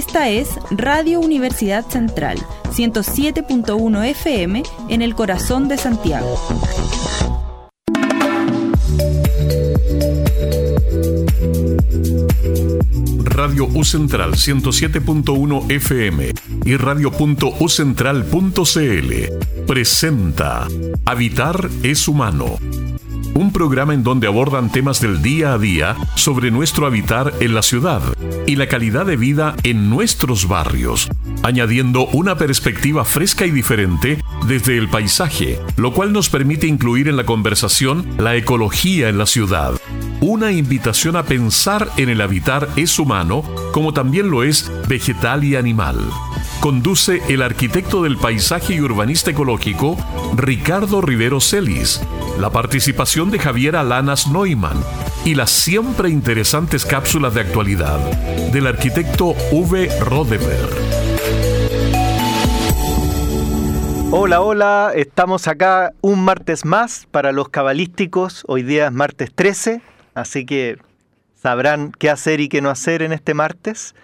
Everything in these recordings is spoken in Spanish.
Esta es Radio Universidad Central, 107.1 FM en el corazón de Santiago. Radio U Central 107.1 FM y radio.ucentral.cl presenta Habitar es humano. Un programa en donde abordan temas del día a día sobre nuestro habitar en la ciudad y la calidad de vida en nuestros barrios, añadiendo una perspectiva fresca y diferente desde el paisaje, lo cual nos permite incluir en la conversación la ecología en la ciudad una invitación a pensar en el habitar es humano como también lo es vegetal y animal. Conduce el arquitecto del paisaje y urbanista ecológico Ricardo Rivero Celis, la participación de Javier Alanas Neumann y las siempre interesantes cápsulas de actualidad del arquitecto V. Rodever. Hola, hola, estamos acá un martes más para los cabalísticos. Hoy día es martes 13 así que sabrán qué hacer y qué no hacer en este martes.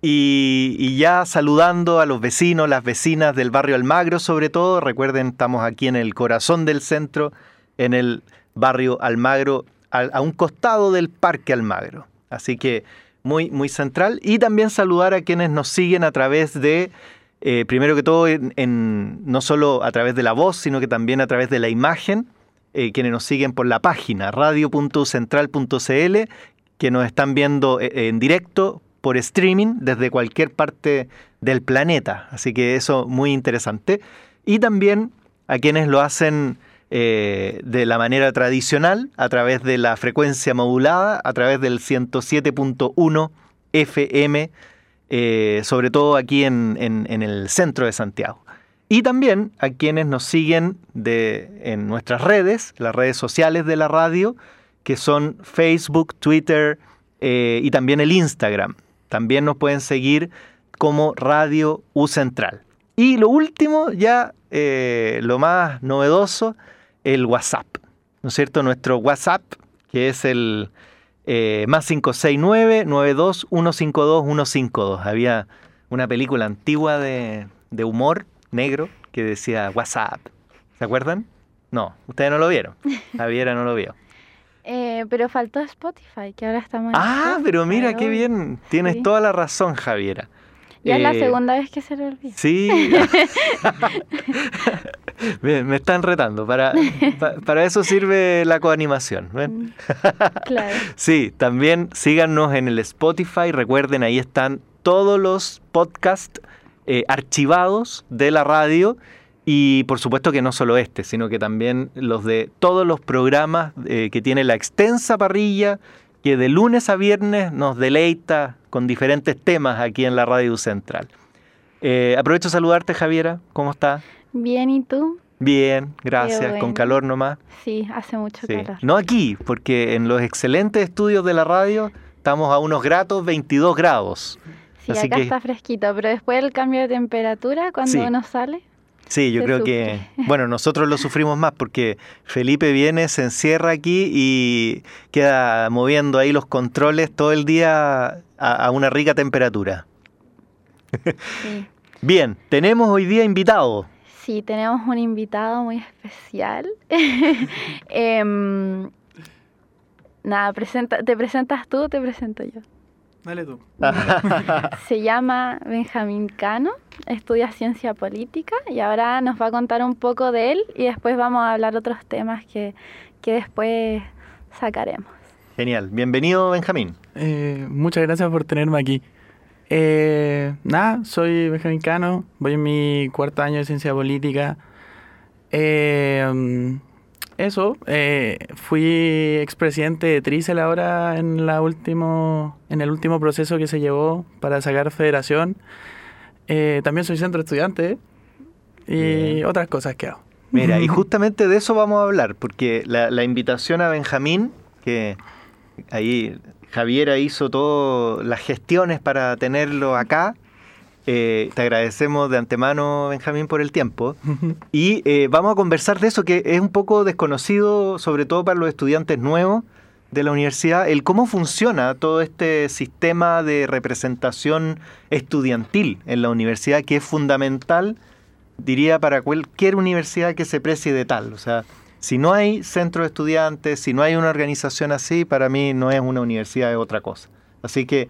Y, ya saludando a los vecinos, las vecinas del barrio Almagro sobre todo, recuerden, estamos aquí en el corazón del centro, en el barrio Almagro, a, un costado del Parque Almagro. Así que muy, muy central. Y también saludar a quienes nos siguen a través de, eh, primero que todo, no solo a través de la voz, sino que también a través de la imagen eh, quienes nos siguen por la página radio.central.cl, que nos están viendo eh, en directo por streaming desde cualquier parte del planeta. Así que eso muy interesante. Y también a quienes lo hacen eh, de la manera tradicional, a través de la frecuencia modulada, a través del 107.1 FM, sobre todo aquí en el centro de Santiago. Y también a quienes nos siguen de, en nuestras redes, las redes sociales de la radio, que son Facebook, Twitter eh, y también el Instagram. También nos pueden seguir como Radio U Central. Y lo último, ya eh, lo más novedoso, el WhatsApp. ¿No es cierto? Nuestro WhatsApp, que es el eh, más 569-92-152-152. Había una película antigua de, de humor negro que decía WhatsApp. ¿Se acuerdan? No, ustedes no lo vieron. Javiera no lo vio. Eh, pero faltó Spotify, que ahora estamos... Ah, pero mira, qué bien. Tienes toda la razón, Javiera. Ya es la eh, segunda vez que se lo olvida. Sí. me, están retando. Para, para eso sirve la coanimación. ¿ven? Mm, claro. sí, también síganos en el Spotify. Recuerden, ahí están todos los podcasts eh, archivados de la radio y por supuesto que no solo este, sino que también los de todos los programas eh, que tiene la extensa parrilla que de lunes a viernes nos deleita con diferentes temas aquí en la Radio Central. Eh, aprovecho a saludarte, Javiera. ¿Cómo estás? Bien, ¿y tú? Bien, gracias. Con calor nomás. Sí, hace mucho calor. No aquí, porque en los excelentes estudios de la radio estamos a unos gratos 22 grados. Sí, acá está fresquito, pero después del cambio de temperatura, cuando uno sale. Sí, yo creo que, bueno, nosotros lo sufrimos más porque Felipe viene, se encierra aquí y queda moviendo ahí los controles todo el día a, una rica temperatura. Bien, tenemos hoy día invitado. Sí, tenemos un invitado muy especial. Em, nada, presenta, ¿te presentas tú o te presento yo? Dale tú. Se llama Benjamín Cano, estudia ciencia política y ahora nos va a contar un poco de él y después vamos a hablar otros temas que, después sacaremos. Genial. Bienvenido, Benjamín. Eh, muchas gracias por tenerme aquí. Eh, nada, soy Benjamín Cano, voy en mi cuarto año de ciencia política. Eh, eso, eh, fui expresidente de Tricel ahora en, la último, en el último proceso que se llevó para sacar federación. Eh, también soy centro estudiante y otras cosas que hago. Mira, y justamente de eso vamos a hablar, porque la, la invitación a Benjamín, que ahí Javiera hizo todas las gestiones para tenerlo acá, eh, te agradecemos de antemano, Benjamín, por el tiempo. Y eh, vamos a conversar de eso que es un poco desconocido, sobre todo para los estudiantes nuevos, de la universidad, el cómo funciona todo este sistema de representación estudiantil en la universidad, que es fundamental, diría, para cualquier universidad que se precie de tal. O sea, si no hay centro de estudiantes, si no hay una organización así, para mí no es una universidad, es otra cosa. Así que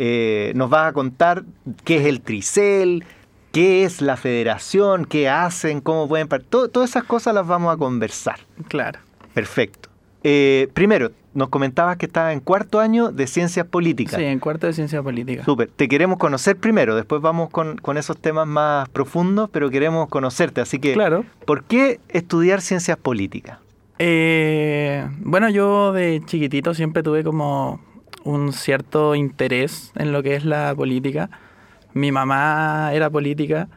eh, nos vas a contar qué es el Tricel, qué es la federación, qué hacen, cómo pueden... todas esas cosas las vamos a conversar. Claro. Perfecto. Eh, primero, nos comentabas que estás en cuarto año de ciencias políticas. Sí, en cuarto de ciencias políticas. Súper. Te queremos conocer primero, después vamos con, esos temas más profundos, pero queremos conocerte. Así que, claro. ¿por qué estudiar ciencias políticas? Eh, bueno, yo de chiquitito siempre tuve como un cierto interés en lo que es la política. Mi mamá era política,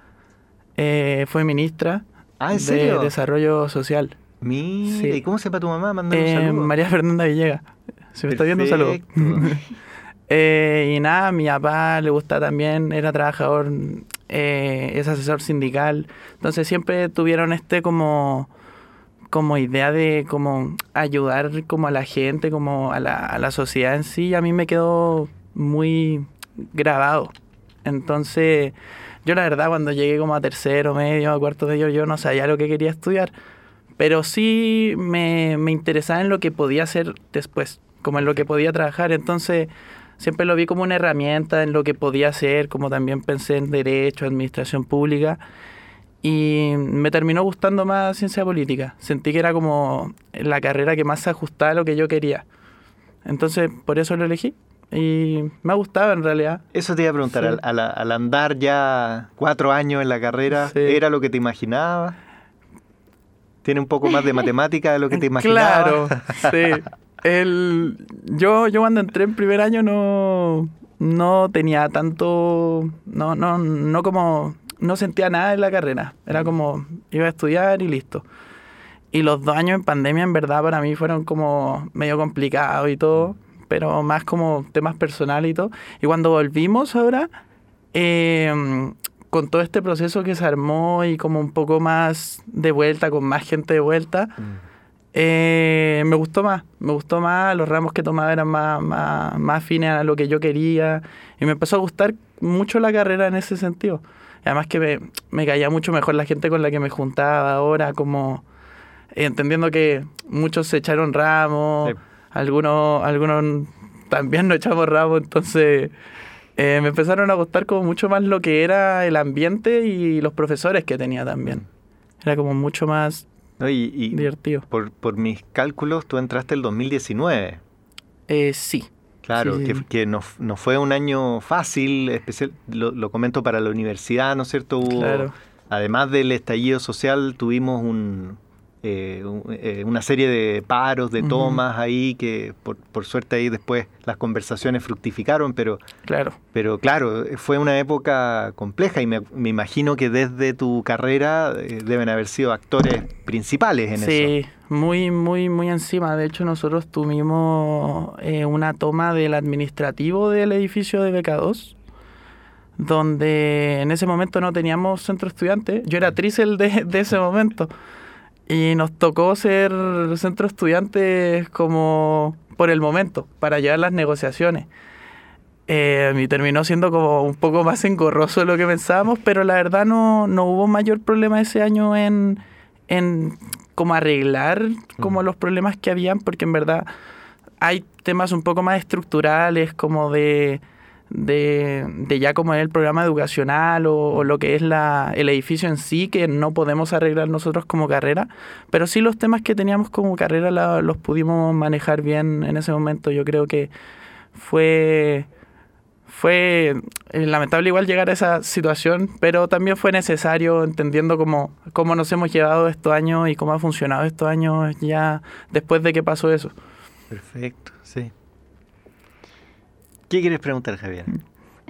eh, fue ministra ah, de Desarrollo Social. Mira, ¿y cómo sepa tu mamá? Mándale un eh, saludo. María Fernanda Villegas. Se me está viendo un saludo. Eh, y nada, mi papá le gusta también, era trabajador, es asesor sindical. Entonces siempre tuvieron este como, como idea de como ayudar como a la gente, como a la, a la sociedad en sí. A mí me quedó muy grabado. Entonces, yo la verdad cuando llegué como a tercero, medio, a cuarto de ello, yo no sabía lo que quería estudiar pero sí me, me interesaba en lo que podía hacer después, como en lo que podía trabajar. Entonces, siempre lo vi como una herramienta en lo que podía hacer, como también pensé en derecho, administración pública. Y me terminó gustando más ciencia política. Sentí que era como la carrera que más se ajustaba a lo que yo quería. Entonces, por eso lo elegí. Y me ha gustado en realidad. Eso te iba a preguntar, al, andar ya cuatro años en la carrera, ¿era lo que te imaginabas? Tiene un poco más de matemática de lo que te imaginabas. Claro, sí. El, yo, yo cuando entré en primer año no, no tenía tanto, no, no, no como, no sentía nada en la carrera. Era como, iba a estudiar y listo. Y los dos años en pandemia en verdad para mí fueron como medio complicados y todo, pero más como temas personales y todo. Y cuando volvimos ahora, eh, con todo este proceso que se armó y como un poco más de vuelta, con más gente de vuelta, mm. eh, me gustó más, me gustó más, los ramos que tomaba eran más, más, más afines a lo que yo quería y me empezó a gustar mucho la carrera en ese sentido. Además que me, me caía mucho mejor la gente con la que me juntaba ahora, como entendiendo que muchos se echaron ramos, algunos, algunos también no echamos ramos, entonces eh, me empezaron a gustar como mucho más lo que era el ambiente y los profesores que tenía también. Era como mucho más divertido. Por, por mis cálculos, tú entraste el 2019. Eh, sí. Claro, que, que no, no, fue un año fácil, especial, lo, lo, comento para la universidad, ¿no es cierto? claro. Además del estallido social, tuvimos un, eh, eh, una serie de paros, de tomas ahí, que por, suerte ahí después las conversaciones fructificaron, pero claro, pero claro fue una época compleja y me, imagino que desde tu carrera eh, deben haber sido actores principales en eso. Sí, muy, muy, muy encima. De hecho, nosotros tuvimos una toma del administrativo del edificio de BK2 donde en ese momento no teníamos centro estudiante. Yo era trícel de, de ese momento. Y nos tocó ser centro estudiantes como por el momento, para llevar las negociaciones. Eh, y terminó siendo como un poco más engorroso de lo que pensábamos, pero la verdad no, no hubo mayor problema ese año en, en como arreglar como los problemas que habían, porque en verdad hay temas un poco más estructurales, como de de, de, ya como es el programa educacional o, lo que es la, el edificio en sí, que no podemos arreglar nosotros como carrera, pero sí los temas que teníamos como carrera los pudimos manejar bien en ese momento. Yo creo que fue, fue eh, lamentable igual llegar a esa situación, pero también fue necesario entendiendo cómo, cómo nos hemos llevado estos años y cómo ha funcionado estos años ya después de que pasó eso. Perfecto, sí. ¿Qué quieres preguntar, Javier?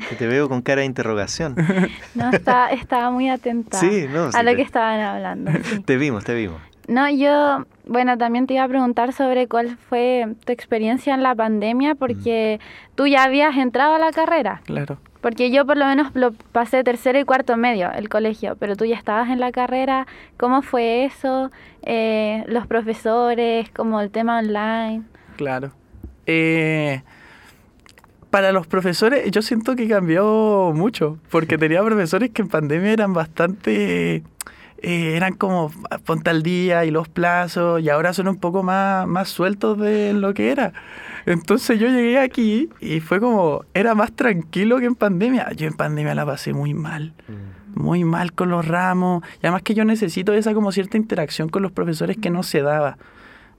Que te veo con cara de interrogación. No, estaba muy atenta a lo que estaban hablando. Te vimos, te vimos. No, yo, bueno, también te iba a preguntar sobre cuál fue tu experiencia en la pandemia, porque mm. tú ya habías entrado a la carrera. Claro. Porque yo por lo menos lo pasé tercero y cuarto medio, el colegio, pero tú ya estabas en la carrera. ¿Cómo fue eso? Eh, los profesores, como el tema online. Claro. Eh, para los profesores, yo siento que cambió mucho, porque tenía profesores que en pandemia eran bastante, eh, eran como ponte al día y los plazos, y ahora son un poco más, más sueltos de lo que era. Entonces yo llegué aquí y fue como, era más tranquilo que en pandemia. Yo en pandemia la pasé muy mal, muy mal con los ramos, y además que yo necesito esa como cierta interacción con los profesores que no se daba.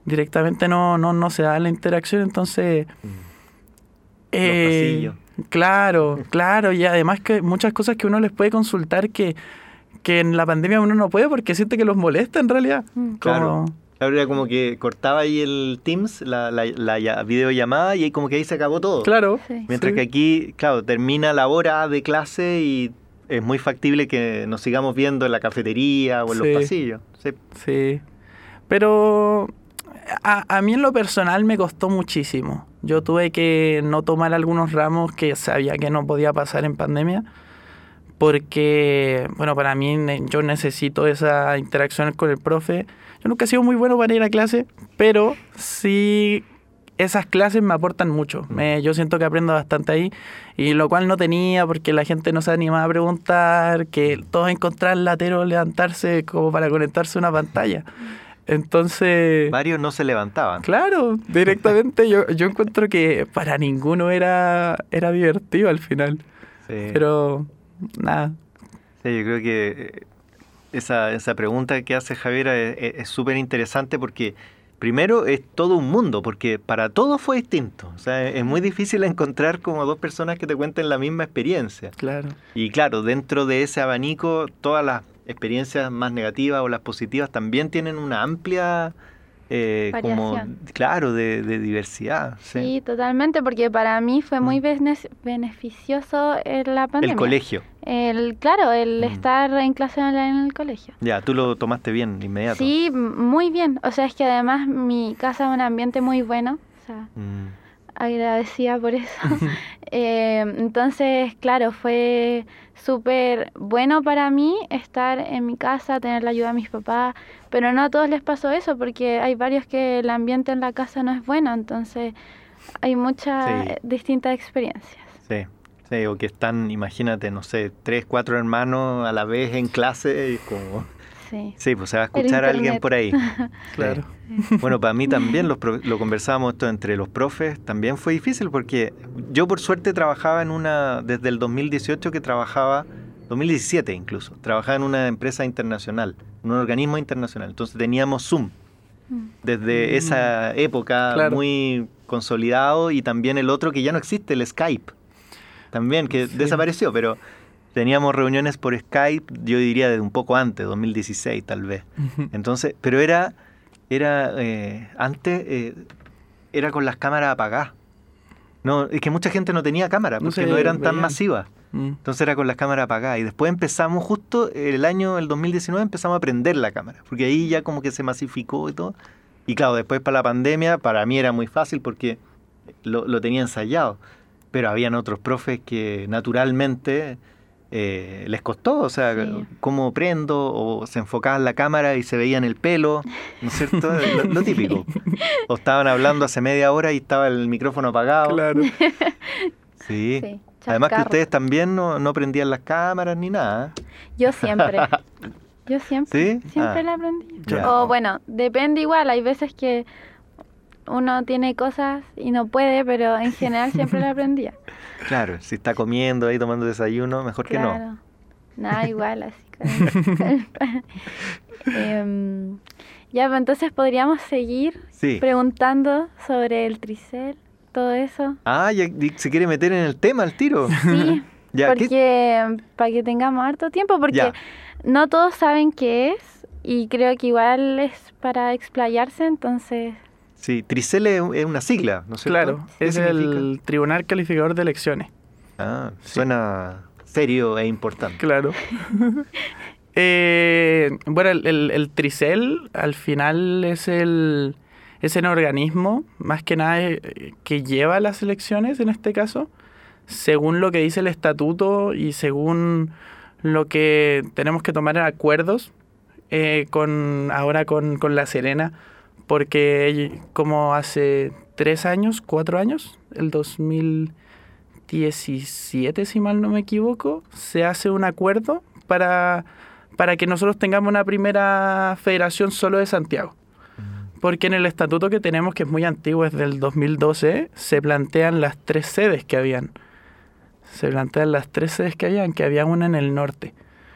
Directamente no, no, no se daba la interacción, entonces... Eh, claro, claro, y además que muchas cosas que uno les puede consultar que, que en la pandemia uno no puede porque siente que los molesta en realidad. Claro. Claro, era como que cortaba ahí el Teams, la, la, la videollamada, y ahí como que ahí se acabó todo. Claro. Mientras que aquí, claro, termina la hora de clase y es muy factible que nos sigamos viendo en la cafetería o en los pasillos. Sí. sí. Pero a, a, mí en lo personal me costó muchísimo. Yo tuve que no tomar algunos ramos que sabía que no podía pasar en pandemia. Porque, bueno, para mí yo necesito esa interacción con el profe yo nunca he sido muy bueno para ir a clase, pero sí esas clases me aportan mucho. Mm. Me, yo siento que aprendo bastante ahí, y lo cual no tenía porque la gente no se animaba a preguntar, que todos encontraban latero levantarse como para conectarse a una pantalla. Entonces... Varios no se levantaban. Claro, directamente yo, yo encuentro que para ninguno era, era divertido al final. Sí. Pero nada. Sí, yo creo que esa, esa pregunta que hace Javier es súper interesante porque primero es todo un mundo, porque para todos fue distinto. O sea, es muy difícil encontrar como dos personas que te cuenten la misma experiencia. Claro. Y claro, dentro de ese abanico, todas las experiencias más negativas o las positivas también tienen una amplia eh, como claro de, diversidad ¿sí? totalmente porque para mí fue muy mm. beneficioso la pandemia el colegio el claro el mm. estar en clase online en el colegio ya tú lo tomaste bien inmediato sí muy bien o sea es que además mi casa es un ambiente muy bueno o sea mm. agradecida por eso eh, entonces claro fue súper bueno para mí estar en mi casa, tener la ayuda de mis papás, pero no a todos les pasó eso porque hay varios que el ambiente en la casa no es bueno, entonces hay muchas distintas experiencias. Sí. Sí, o que están, imagínate, no sé, tres, cuatro hermanos a la vez en clase y como Sí. pues se va a escuchar a alguien por ahí. claro. Bueno, para mí también lo, lo conversábamos esto entre los profes, también fue difícil porque yo por suerte trabajaba en una, desde el 2018 que trabajaba, 2017 incluso, trabajaba en una empresa internacional, un organismo internacional, entonces teníamos Zoom mm. desde mm. esa época muy consolidado y también el otro que ya no existe, el Skype, también que desapareció, pero teníamos reuniones por Skype, yo diría desde un poco antes, 2016 tal vez. Entonces, pero era, era eh, antes eh, era con las cámaras apagadas. No, es que mucha gente no tenía cámara porque no, eran tan masivas. Mm. Entonces era con las cámaras apagadas. Y después empezamos, justo el año, el 2019, empezamos a prender la cámara. Porque ahí ya como que se masificó y todo. Y claro, después para la pandemia, para mí era muy fácil porque lo, lo tenía ensayado. Pero habían otros profes que naturalmente eh, les costó, o sea, cómo prendo, o se enfocaban la cámara y se veían el pelo, ¿no es cierto? lo, típico. O estaban hablando hace media hora y estaba el micrófono apagado. Claro. Sí. Además que ustedes también no, no prendían las cámaras ni nada. Yo siempre. Yo siempre. ¿Sí? Siempre ah. la prendí. O bueno, depende igual, hay veces que uno tiene cosas y no puede, pero en general siempre la aprendía. Claro, si está comiendo ahí tomando desayuno, mejor que no. Nada igual, así. Em, ya, pues entonces podríamos seguir preguntando sobre el tricel, todo eso. Ah, ya se quiere meter en el tema al tiro. Sí, porque para que tengamos harto tiempo, porque no todos saben qué es y creo que igual es para explayarse, entonces Sí, Tricel es una sigla, ¿no sé. Claro, es el Tribunal Calificador de Elecciones. Ah, suena serio e importante. Claro. Eh, bueno, el, el, Tricel al final es el, es el organismo, más que nada, eh, que lleva las elecciones en este caso, según lo que dice el estatuto y según lo que tenemos que tomar en acuerdos eh, con ahora con, con La Serena porque como hace tres años, cuatro años, el 2017, si mal no me equivoco, se hace un acuerdo para, para que nosotros tengamos una primera federación solo de Santiago. Mm. Porque en el estatuto que tenemos, que es muy antiguo, es del 2012, se plantean las tres sedes que habían. Se plantean las tres sedes que habían, que había una en el norte.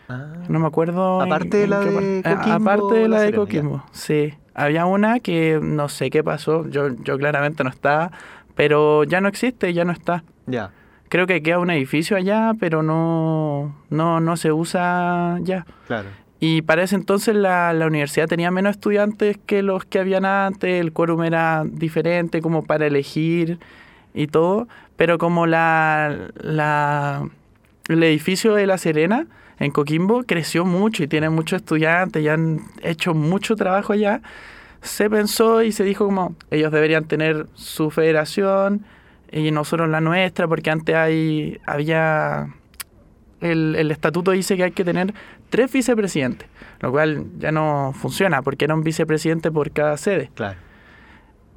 Ah. No me acuerdo. Aparte de la de ah, Coquimbo. Aparte de la de Coquimbo, sí. Había una que no sé qué pasó, yo, yo claramente no estaba, pero ya no existe, ya no está. Ya. Creo que queda un edificio allá, pero no, no, no se usa ya. Claro. Y para ese entonces la, la, universidad tenía menos estudiantes que los que habían antes, el quórum era diferente como para elegir y todo, pero como la, la, el edificio de La Serena en Coquimbo creció mucho y tiene muchos estudiantes y han hecho mucho trabajo allá, se pensó y se dijo como ellos deberían tener su federación y nosotros la nuestra, porque antes hay, había, el, el estatuto dice que hay que tener tres vicepresidentes, lo cual ya no funciona, porque era un vicepresidente por cada sede. Claro.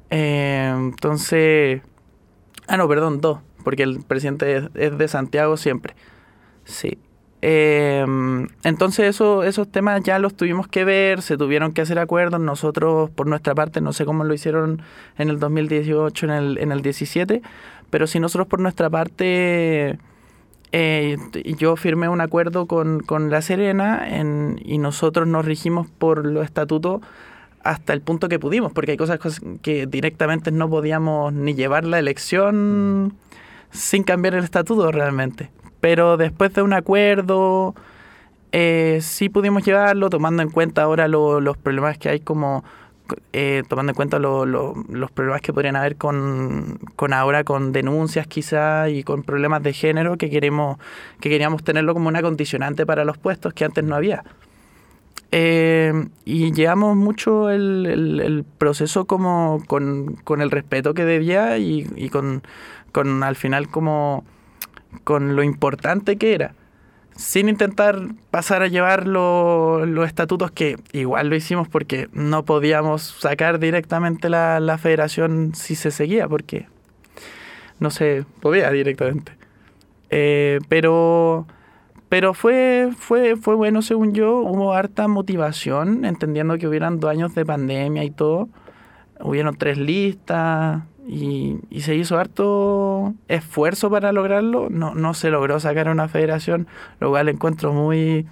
Eh, entonces, ah, no, perdón, dos, porque el presidente es de Santiago siempre. Sí. Eh, entonces eso, esos temas ya los tuvimos que ver, se tuvieron que hacer acuerdos, nosotros por nuestra parte, no sé cómo lo hicieron en el 2018, en el, en el 17, pero si nosotros por nuestra parte, eh, yo firmé un acuerdo con, con La Serena en, y nosotros nos rigimos por los estatutos hasta el punto que pudimos, porque hay cosas que directamente no podíamos ni llevar la elección mm. sin cambiar el estatuto realmente. Pero después de un acuerdo, eh, sí pudimos llevarlo, tomando en cuenta ahora los problemas que hay como... Eh, tomando en cuenta los problemas que podrían haber con, con ahora con denuncias quizá y con problemas de género que queremos que queríamos tenerlo como una condicionante para los puestos que antes no había. Eh, y llevamos mucho el, el, proceso como con, con, el respeto que debía y, y con, con al final como con lo importante que era, sin intentar pasar a llevar los estatutos que igual lo hicimos porque no podíamos sacar directamente la, la federación si se seguía, porque no se podía directamente. Eh, pero pero fue, fue, fue bueno según yo, hubo harta motivación, entendiendo que hubieran dos años de pandemia y todo. Hubieron tres listas, y, se hizo harto esfuerzo para lograrlo. No, no se logró sacar una federación, lo cual encuentro muy,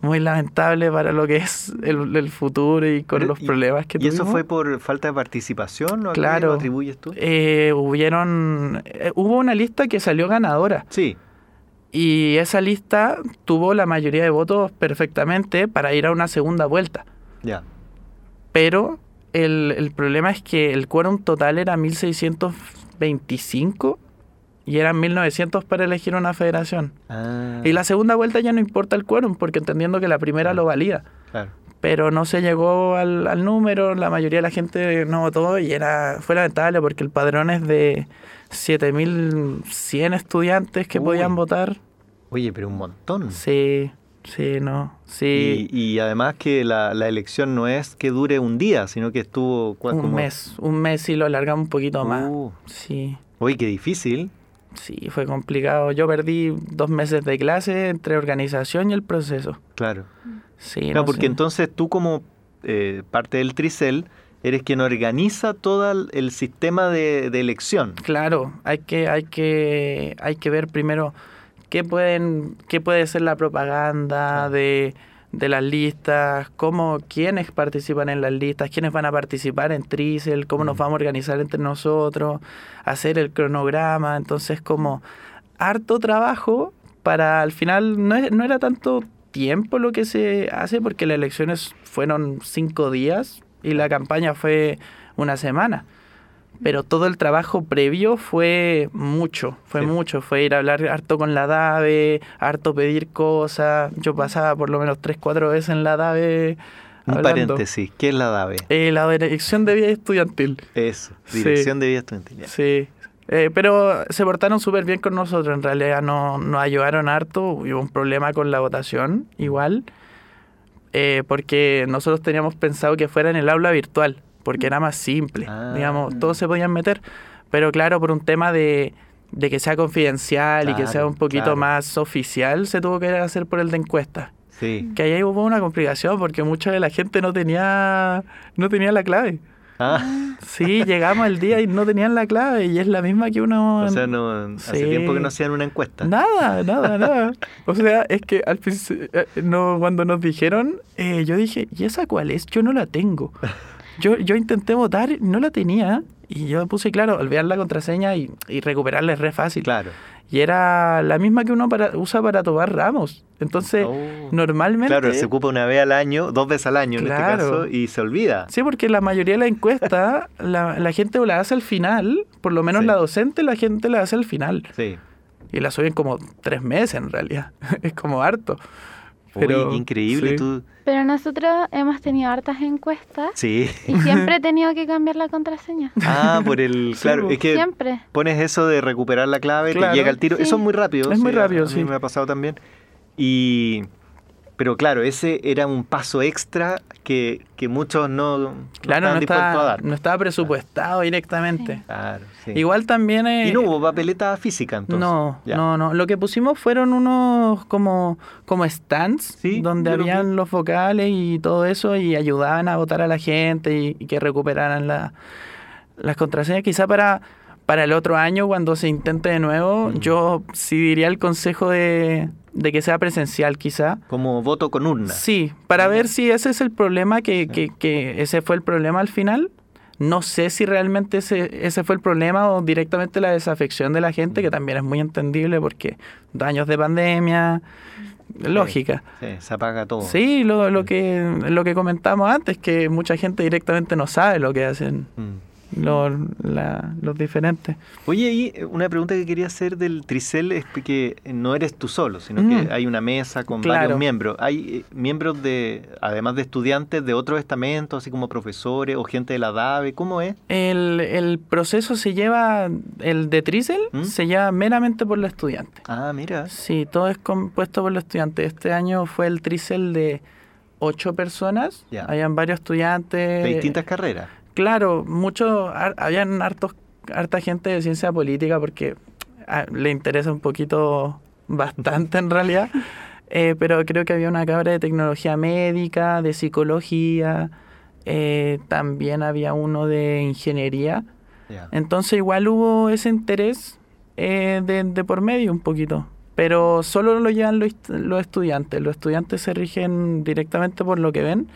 muy lamentable para lo que es el, futuro y con los problemas que ¿Y eso fue por falta de participación? ¿o claro. ¿Lo atribuyes tú? Eh, hubieron, eh, hubo una lista que salió ganadora. Sí. Y esa lista tuvo la mayoría de votos perfectamente para ir a una segunda vuelta. Ya. Pero el, el problema es que el quórum total era 1625 y eran 1900 para elegir una federación. Ah. Y la segunda vuelta ya no importa el quórum, porque entendiendo que la primera lo valía. Claro. Pero no se llegó al, al, número, la mayoría de la gente no votó y era fue lamentable porque el padrón es de 7100 estudiantes que podían votar. Oye, pero un montón. Sí. Sí, no, sí. Y, además que la, la, elección no es que dure un día, sino que estuvo... Un mes, un mes y lo alargamos un poquito más. Uh. Sí. Uy, qué difícil. Sí, fue complicado. Yo perdí dos meses de clase entre organización y el proceso. Claro. Sí, no, porque entonces tú como eh, parte del Tricel eres quien organiza todo el sistema de, de elección. Claro, hay que, hay que, hay que ver primero qué, pueden, qué puede ser la propaganda de, de, las listas, cómo, quiénes participan en las listas, quiénes van a participar en Trisel, cómo nos mm. vamos a organizar entre nosotros, hacer el cronograma, entonces como harto trabajo para al final no, no era tanto tiempo lo que se hace porque las elecciones fueron cinco días y la campaña fue una semana pero todo el trabajo previo fue mucho, fue mucho, fue ir a hablar harto con la DAVE, harto pedir cosas, yo pasaba por lo menos tres, cuatro veces en la DAVE. Un paréntesis, ¿qué es la DAVE? Eh, la Dirección de Vida Estudiantil. Eso, Dirección de Vida Estudiantil. Sí, eh, pero se portaron súper bien con nosotros, en realidad no, nos ayudaron harto, hubo un problema con la votación igual, eh, porque nosotros teníamos pensado que fuera en el aula virtual porque era más simple, Ah. digamos, todos se podían meter, pero claro, por un tema de, de que sea confidencial y que sea un poquito claro. más oficial, se tuvo que hacer por el de encuesta. Sí. Que ahí hubo una complicación porque mucha de la gente no tenía no tenía la clave. Ah, Sí, llegamos el día y no tenían la clave y es la misma que uno... o sea, no, hace Sí. tiempo que no hacían una encuesta. Nada, nada, nada. O sea, es que al principio, eh, no, cuando nos dijeron, eh, yo dije, ¿y esa cuál es? Yo no la tengo. Yo, yo intenté votar, no la tenía. Y yo puse, claro, olvidar la contraseña y, y recuperarla es re fácil. Claro. Y era la misma que uno para, usa para tomar ramos. Entonces, Oh. normalmente... Claro, se ocupa una vez al año, dos veces al año en Claro. este caso, y se olvida. Sí, porque la mayoría de la encuesta, la, la gente la hace al final, por lo menos Sí. la docente, la gente la hace al final. Sí. Y la suben como tres meses en realidad. es como harto. Uy, Pero, qué increíble. sí. Tú... Pero nosotros hemos tenido hartas encuestas Sí. y siempre he tenido que cambiar la contraseña. Ah, por el... Sí, Claro, es que Siempre. pones eso de recuperar la clave, Claro. te llega el tiro. Sí. Eso es muy rápido. Es muy rápido, a mí sí. me ha pasado también. Y... Pero claro, ese era un paso extra que, que muchos no, no Claro, no dispuestos a estaba, dar. no estaba presupuestado directamente. Claro, sí. Igual también... eh, Y no hubo papeleta física entonces. no, Ya. no, no. Lo que pusimos fueron unos como, como stands Sí, donde lo habían los vocales y todo eso y ayudaban a votar a la gente y, y que recuperaran la- las contraseñas. Quizá para, para el otro año, cuando se intente de nuevo, Mm. yo sí diría el consejo de, de que sea presencial quizá. Como voto con urna. Sí, para ver si ese es el problema, que, que, que ese fue el problema al final. No sé si realmente ese, ese fue el problema o directamente la desafección de la gente, que también es muy entendible porque dos años de pandemia, lógica. Sí, se apaga todo. Sí, lo, lo, que, lo que comentamos antes, que mucha gente directamente no sabe lo que hacen Mm. Los, la- los diferentes. Oye, y eh, una pregunta que quería hacer del Tricel es que no eres tú solo, sino Mm. que hay una mesa con Claro. varios miembros. Hay eh, miembros de, además de estudiantes de otros estamentos, así como profesores o gente de la DAVE. ¿Cómo es? El, el proceso se lleva, el de Trisel, ¿Mm? se lleva meramente por los estudiantes. Ah, mira. Sí, todo es compuesto por los estudiantes. Este año fue el tricel de ocho personas. Ya. Habían varios estudiantes. De distintas carreras. Claro, muchos, har- habían hartos, harta gente de ciencia política porque ah, le interesa un poquito bastante en realidad. Eh, pero creo que había una cabra de tecnología médica, de psicología, eh, también había uno de ingeniería. Entonces igual hubo ese interés eh, de, de por medio un poquito. Pero solo lo llevan los, los estudiantes. Los estudiantes se rigen directamente por lo que ven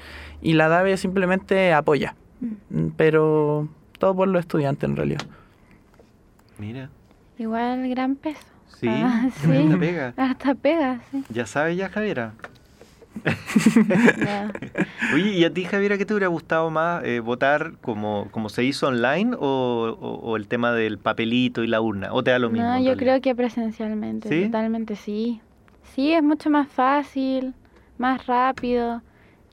y la DAVE simplemente apoya. Mm, Pero todo por los estudiantes en realidad. Mira. Igual gran peso. Sí, Ah, sí. pega. Hasta pega, sí. Ya sabes ya, Javiera. Ya. Oye, ¿y a ti, Javiera, qué te hubiera gustado más? eh, ¿Votar como, como se hizo online o, o- o el tema del papelito y la urna? ¿O te da lo mismo? No, yo realidad? creo que presencialmente, ¿Sí? totalmente sí. Sí, es mucho más fácil, más rápido.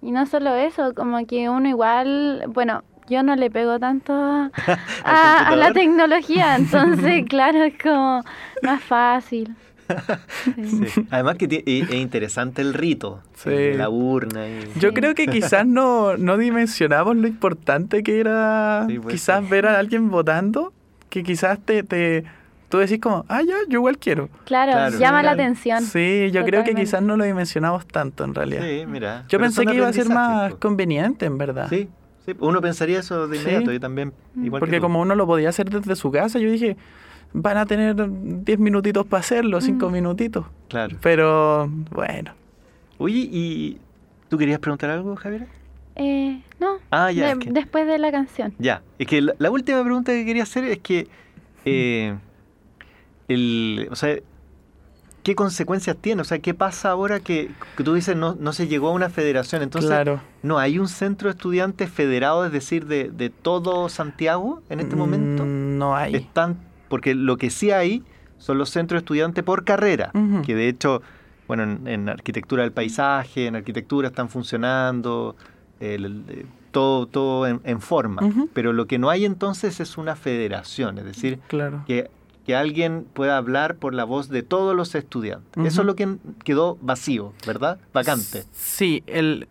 Y no solo eso, como que uno igual, bueno, yo no le pego tanto a, a- a la tecnología, entonces claro, es como más fácil. Sí. Sí. Además que es interesante el rito Sí. de la urna. y- Yo Sí. creo que quizás no, no dimensionamos lo importante que era quizás ver a alguien votando, que quizás te, te tú decís como, ah, ya, yo igual quiero. Claro, Claro. llama la atención. Sí, yo creo que quizás no lo dimensionamos tanto en realidad. Sí, mira. Yo Pero pensé que iba a ser más pues. conveniente, en verdad. Sí, sí, uno pensaría eso de Sí. inmediato, yo también. Igual que Porque como uno lo podía hacer desde su casa, yo dije, van a tener 10 minutitos para hacerlo, 5 Mm. minutitos. Claro. Pero bueno, Oye, ¿y tú querías preguntar algo, Javier? Eh, no, Ah, ya. de- es que- después de la canción. Ya, es que la, la última pregunta que quería hacer es que, eh, el, o sea, ¿qué consecuencias tiene? O sea, ¿qué pasa ahora que, que tú dices no, no se llegó a una federación? Entonces, claro. ¿no hay un centro de estudiantes federado, es decir, de, de todo Santiago en este momento? Mm, No hay. Están, porque lo que sí hay son los centros de estudiantes por carrera, que de hecho, bueno, en, en arquitectura del paisaje, en arquitectura están funcionando, el- el- todo, todo en, en forma. Pero lo que no hay entonces es una federación, es decir, Claro. que, que alguien pueda hablar por la voz de todos los estudiantes. Eso es lo que quedó vacío, ¿verdad? Vacante. Sí, el,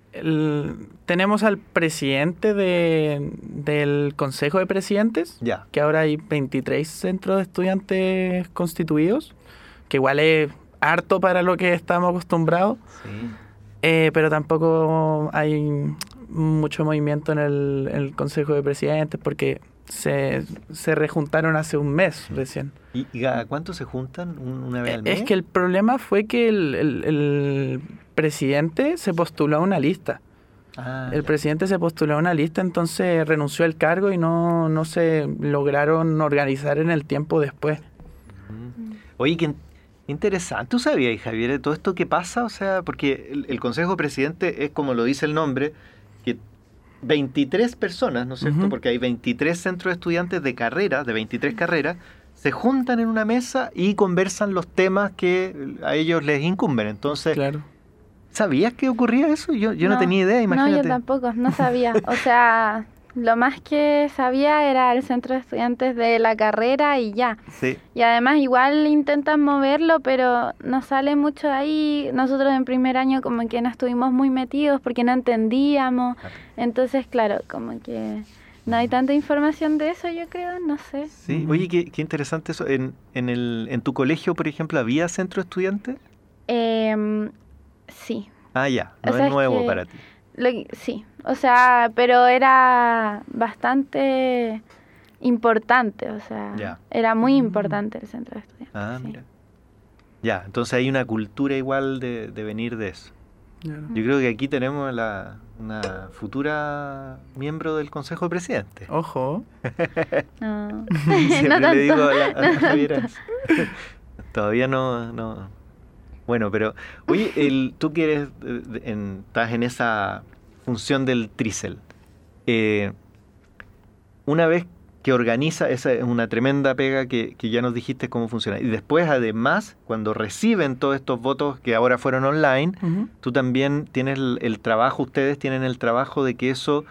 tenemos al presidente de, del Consejo de Presidentes, ya. que ahora hay 23 centros de estudiantes constituidos, que igual es harto para lo que estamos acostumbrados, Sí. eh, pero tampoco hay mucho movimiento en el, en el Consejo de Presidentes porque se, se rejuntaron hace un mes recién. ¿Y, y a cuánto se juntan? ¿Un- ¿Una vez al mes? Es que el problema fue que el, el- el presidente se postuló a una lista. Ah, El ya. presidente se postuló a una lista, entonces renunció al cargo y no, no se lograron organizar en el tiempo después. Mm. Oye, qué in- interesante. ¿Tú sabías, Javier, todo esto que pasa? O sea, porque el, el Consejo de Presidente es como lo dice el nombre, que 23 personas, ¿no es cierto? Porque hay 23 centros de estudiantes de carrera, de 23 carreras, se juntan en una mesa y conversan los temas que a ellos les incumben. Entonces, Claro. ¿sabías que ocurría eso? Yo, yo no, tenía idea, imagínate. No, yo tampoco, no sabía. O sea, lo más que sabía era el centro de estudiantes de la carrera y ya. Sí. Y además igual intentan moverlo, pero no sale mucho de ahí. Nosotros en primer año como que no estuvimos muy metidos porque no entendíamos. Claro. Entonces, claro, como que no hay tanta información de eso, yo creo, no sé. Sí, oye, qué, qué interesante eso. En, en, el, ¿En tu colegio, por ejemplo, había centro de estudiantes? Em, sí, Ah, ya, O no sea, es es nuevo que- para ti. Lo que- sí, o sea, pero era bastante importante, o sea, era muy Mm. importante el centro de estudiantes. Ah, sí. mira. Ya, entonces hay una cultura igual de, de venir de eso. Yo creo que aquí tenemos la, una futura miembro del Consejo de Presidentes. Ojo. No, Siempre no le digo a, la, a la no. Todavía no, no. Bueno, pero, oye, el, tú que eres, eh, en- estás en esa función del trícel. eh, una vez que organiza, esa es una tremenda pega que, que ya nos dijiste cómo funciona. Y después, además, cuando reciben todos estos votos que ahora fueron online, tú también tienes el, el trabajo, ustedes tienen el trabajo de que eso,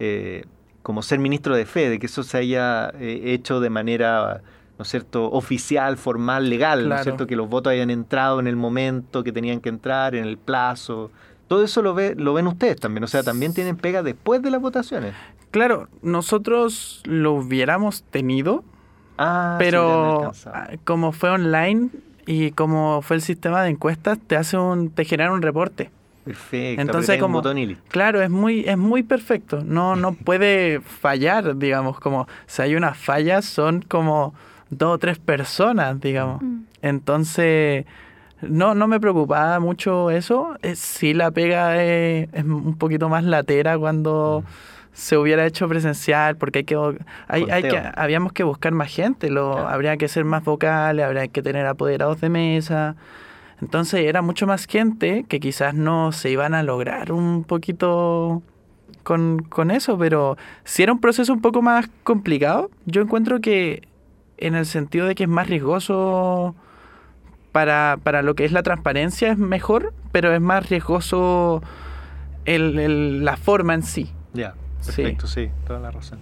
eh, como ser ministro de fe, de que eso se haya eh, hecho de manera, ¿no es cierto?, oficial, formal, legal, ¿no es cierto?, que los votos hayan entrado en el momento que tenían que entrar, en el plazo. Todo eso lo, ve, lo ven ustedes también, o sea, también tienen pega después de las votaciones. Claro, nosotros lo hubiéramos tenido, Ah, pero ah, como fue online y como fue el sistema de encuestas, te hace un, te genera un reporte. Perfecto, entonces como-. Claro, es muy, es muy perfecto. No, no puede fallar, digamos, como si hay una falla son como dos o tres personas, digamos. Mm. Entonces, no, no me preocupaba mucho eso. Eh, sí la pega es, es un poquito más latera cuando se hubiera hecho presencial, porque hay que, hay, hay que habíamos que buscar más gente, lo, Claro. habría que ser más vocales, habría que tener apoderados de mesa. Entonces era mucho más gente que quizás no se iban a lograr un poquito con, con eso, pero si era un proceso un poco más complicado, yo encuentro que en el sentido de que es más riesgoso para, para lo que es la transparencia es mejor, pero es más riesgoso el, el- la forma en sí. Ya, perfecto, sí, toda la razón.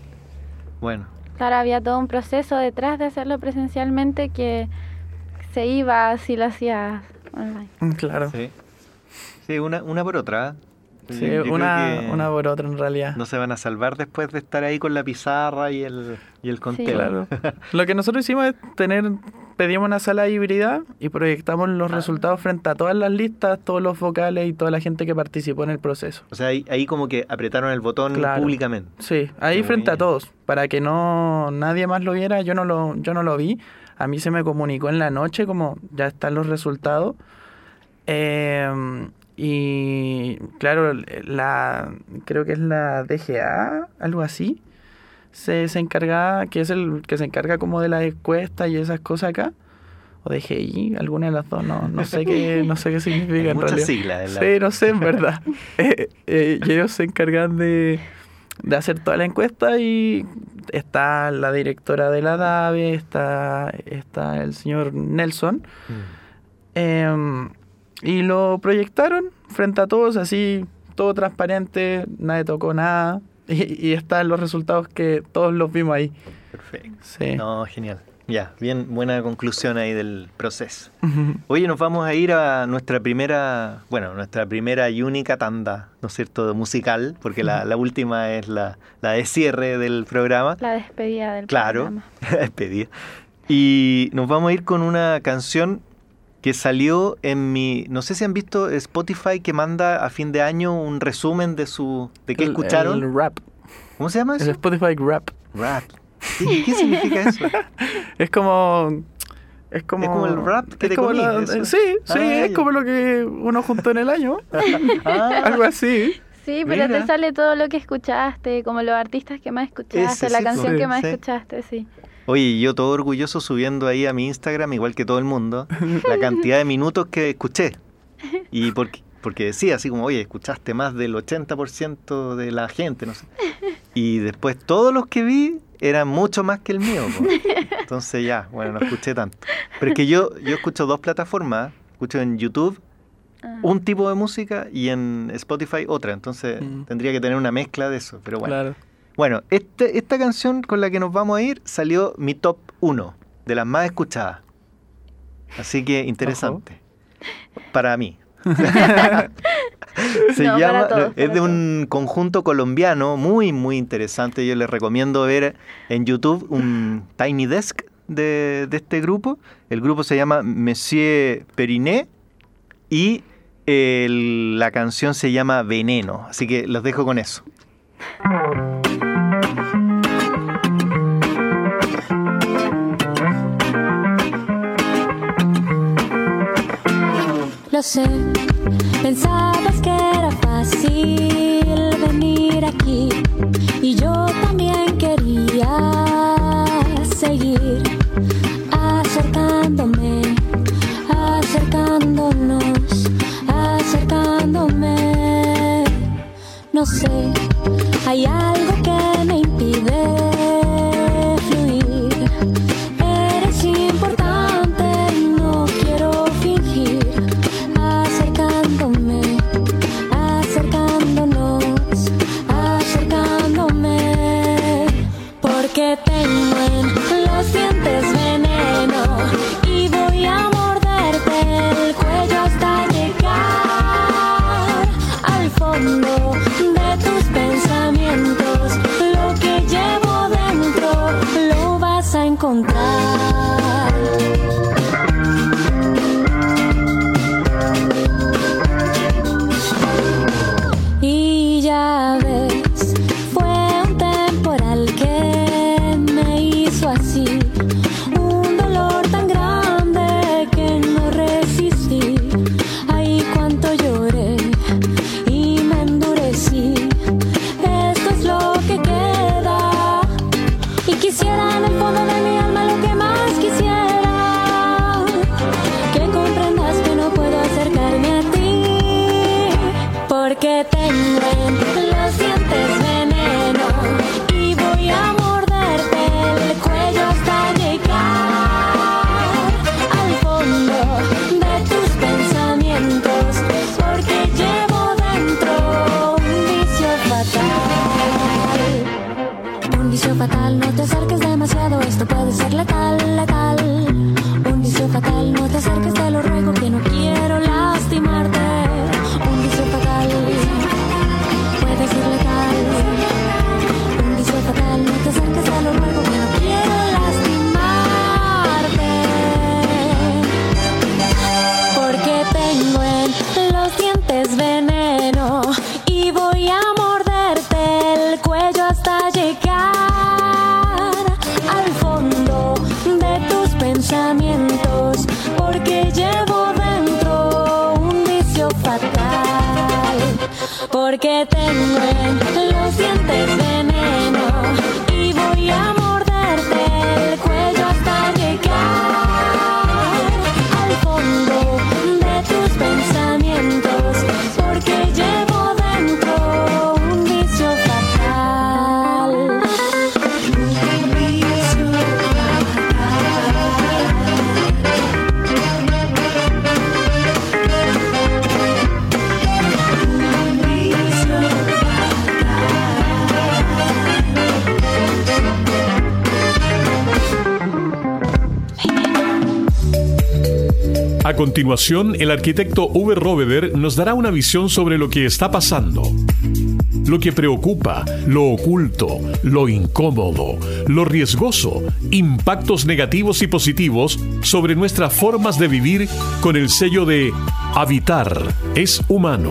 Bueno, Claro, había todo un proceso detrás de hacerlo presencialmente que se iba si lo hacías online. Claro. Sí, sí. Sí, una, una por otra. ¿Eh? Yo- una, una por otra en realidad. no se van a salvar después de estar ahí con la pizarra y el, y el conteo. Claro. Lo que nosotros hicimos es tener, pedimos una sala híbrida y proyectamos los Ah. resultados frente a todas las listas, todos los vocales y toda la gente que participó en el proceso. O sea, ahí, ahí como que apretaron el botón Claro. públicamente. Sí, ahí Qué frente a bueno. todos, para que no nadie más lo viera, yo no lo, yo no lo vi. A mí se me comunicó en la noche como ya están los resultados. Eh, y claro, la creo que es la DGA, algo así. Se, se encarga, que es el que se encarga como de la encuesta y esas cosas acá. O DGI, alguna de las dos, no, no sé qué, no sé qué significa Hay en muchas realidad. siglas la- Sí, no sé, en verdad. Eh, eh, y ellos se encargan de, de hacer toda la encuesta y está la directora de la DAVE, está, está el señor Nelson. Mm. em, y lo proyectaron frente a todos, así, todo transparente, nadie tocó nada. Y, y están los resultados que todos los vimos ahí. Perfecto. Sí. No, genial. Ya, bien, buena conclusión ahí del proceso. Oye, nos vamos a ir a nuestra primera, bueno, nuestra primera y única tanda, ¿no es cierto?, musical, porque la, la última es la, la de cierre del programa. La despedida del Claro, programa. la despedida. Y nos vamos a ir con una canción que salió en mi, no sé si han visto Spotify que manda a fin de año un resumen de su, de qué El- escucharon. El rap. ¿Cómo se llama El eso? Spotify rap. Rap. ¿Qué, qué significa eso? Es como. Es como, ¿Es como el rap que es te como comí, la-? Sí, sí, Ah, es ya. como lo que uno juntó en el año. Ah, Algo así. Sí, pero Mira. te sale todo lo que escuchaste, como los artistas que más escuchaste, Ese la sí, canción sí, que más sí. escuchaste, sí. Oye, yo todo orgulloso subiendo ahí a mi Instagram, igual que todo el mundo, la cantidad de minutos que escuché. Y porque, porque decía así como, oye, escuchaste más del 80% de la gente, no sé. Y después todos los que vi eran mucho más que el mío. po. Entonces ya, bueno, no escuché tanto. Pero es que yo, yo escucho dos plataformas. Escucho en YouTube Ah. un tipo de música y en Spotify otra. Entonces Mm. tendría que tener una mezcla de eso. Pero bueno. Claro. Bueno, este, esta canción con la que nos vamos a ir salió mi top 1 de las más escuchadas. Así que interesante. Para mí. Se No, llama, todos, es de todos. un conjunto colombiano muy, muy interesante. Yo les recomiendo ver en YouTube un Tiny Desk de, de este grupo. El grupo se llama Monsieur Periné y el- la canción se llama Veneno. Así que los dejo con eso. Pensabas que era fácil venir aquí y yo también quería seguir acercándome, acercándonos, acercándome. No sé, hay algo continuación, el arquitecto Uwe Robeder nos dará una visión sobre lo que está pasando. Lo que preocupa, lo oculto, lo incómodo, lo riesgoso, impactos negativos y positivos sobre nuestras formas de vivir con el sello de Habitar es humano.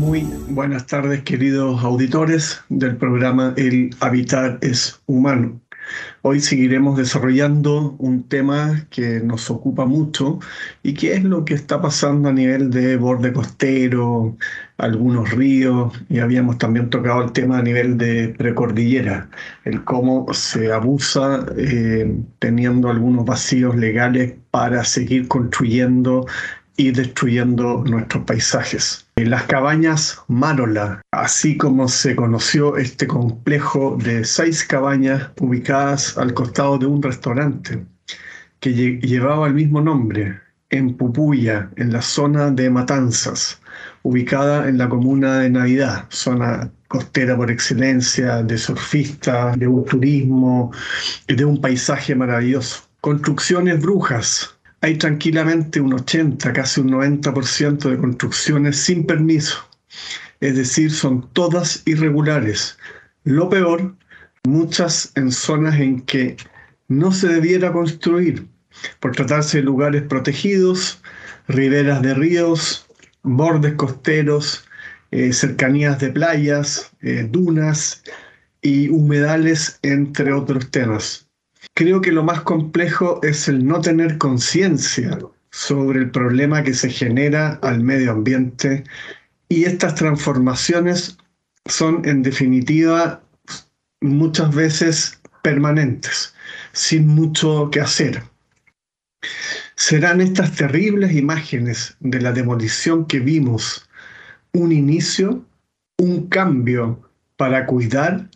Muy buenas tardes, queridos auditores del programa El Habitar es Humano. Hoy seguiremos desarrollando un tema que nos ocupa mucho y que es lo que está pasando a nivel de borde costero, algunos ríos y habíamos también tocado el tema a nivel de precordillera, el cómo se abusa eh, teniendo algunos vacíos legales para seguir construyendo y destruyendo nuestros paisajes. Las cabañas Marola, así como se conoció este complejo de seis cabañas ubicadas al costado de un restaurante que llevaba el mismo nombre, en Pupuya, en la zona de Matanzas, ubicada en la comuna de Navidad, zona costera por excelencia, de surfistas, de un turismo, de un paisaje maravilloso. Construcciones brujas, hay tranquilamente un 80, casi un 90% de construcciones sin permiso. Es decir, son todas irregulares. Lo peor, muchas en zonas en que no se debiera construir, por tratarse de lugares protegidos, riberas de ríos, bordes costeros, eh, cercanías de playas, eh, dunas y humedales, entre otros temas. Creo que lo más complejo es el no tener conciencia sobre el problema que se genera al medio ambiente y estas transformaciones son en definitiva muchas veces permanentes, sin mucho que hacer. ¿Serán estas terribles imágenes de la demolición que vimos un inicio, un cambio para cuidar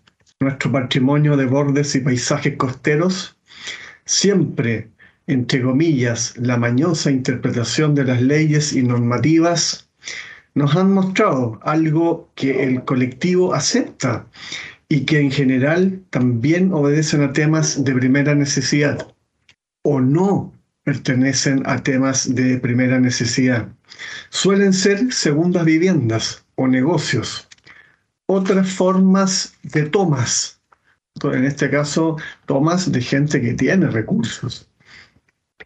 nuestro patrimonio de bordes y paisajes costeros, siempre, entre comillas, la mañosa interpretación de las leyes y normativas, nos han mostrado algo que el colectivo acepta y que en general también obedecen a temas de primera necesidad o no pertenecen a temas de primera necesidad. Suelen ser segundas viviendas o negocios otras formas de tomas. En este caso, tomas de gente que tiene recursos.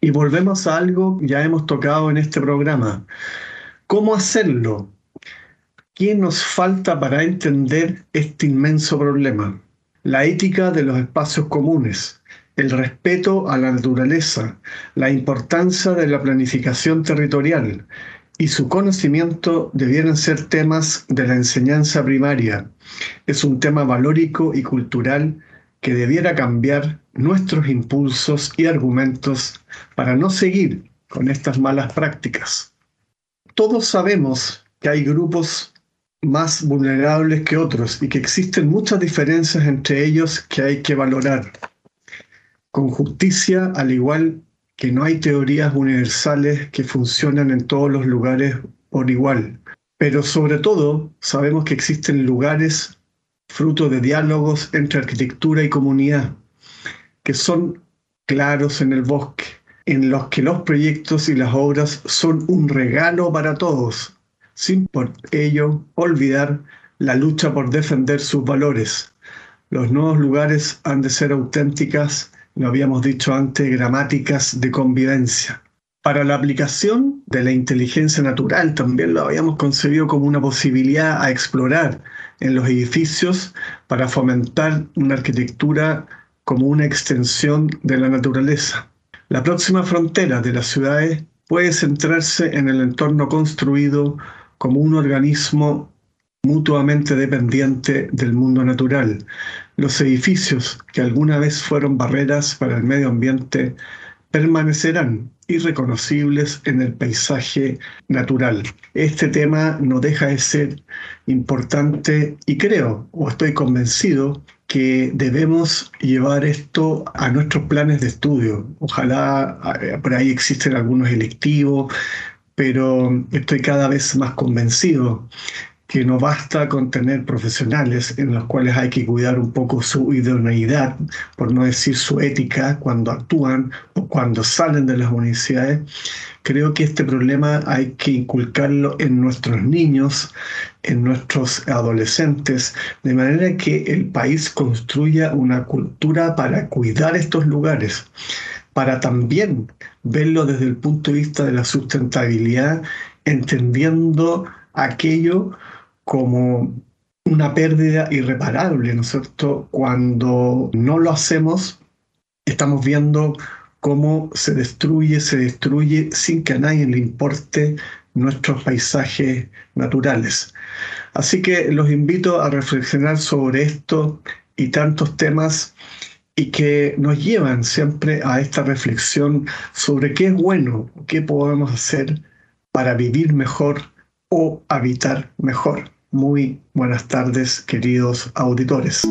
Y volvemos a algo que ya hemos tocado en este programa. ¿Cómo hacerlo? ¿Qué nos falta para entender este inmenso problema? La ética de los espacios comunes, el respeto a la naturaleza, la importancia de la planificación territorial, y su conocimiento debieran ser temas de la enseñanza primaria. Es un tema valórico y cultural que debiera cambiar nuestros impulsos y argumentos para no seguir con estas malas prácticas. Todos sabemos que hay grupos más vulnerables que otros y que existen muchas diferencias entre ellos que hay que valorar. Con justicia, al igual que no hay teorías universales que funcionan en todos los lugares por igual. Pero sobre todo sabemos que existen lugares fruto de diálogos entre arquitectura y comunidad, que son claros en el bosque, en los que los proyectos y las obras son un regalo para todos, sin por ello olvidar la lucha por defender sus valores. Los nuevos lugares han de ser auténticas lo habíamos dicho antes, gramáticas de convivencia. Para la aplicación de la inteligencia natural también lo habíamos concebido como una posibilidad a explorar en los edificios para fomentar una arquitectura como una extensión de la naturaleza. La próxima frontera de las ciudades puede centrarse en el entorno construido como un organismo mutuamente dependiente del mundo natural, los edificios que alguna vez fueron barreras para el medio ambiente permanecerán irreconocibles en el paisaje natural. Este tema no deja de ser importante y creo, o estoy convencido, que debemos llevar esto a nuestros planes de estudio. Ojalá eh, por ahí existen algunos electivos, pero estoy cada vez más convencido que no basta con tener profesionales en los cuales hay que cuidar un poco su idoneidad, por no decir su ética, cuando actúan o cuando salen de las universidades. Creo que este problema hay que inculcarlo en nuestros niños, en nuestros adolescentes, de manera que el país construya una cultura para cuidar estos lugares, para también verlo desde el punto de vista de la sustentabilidad, entendiendo aquello como una pérdida irreparable, ¿no es cierto? Cuando no lo hacemos, estamos viendo cómo se destruye, se destruye sin que a nadie le importe nuestros paisajes naturales. Así que los invito a reflexionar sobre esto y tantos temas y que nos llevan siempre a esta reflexión sobre qué es bueno, qué podemos hacer para vivir mejor o habitar mejor. Muy buenas tardes, queridos auditores.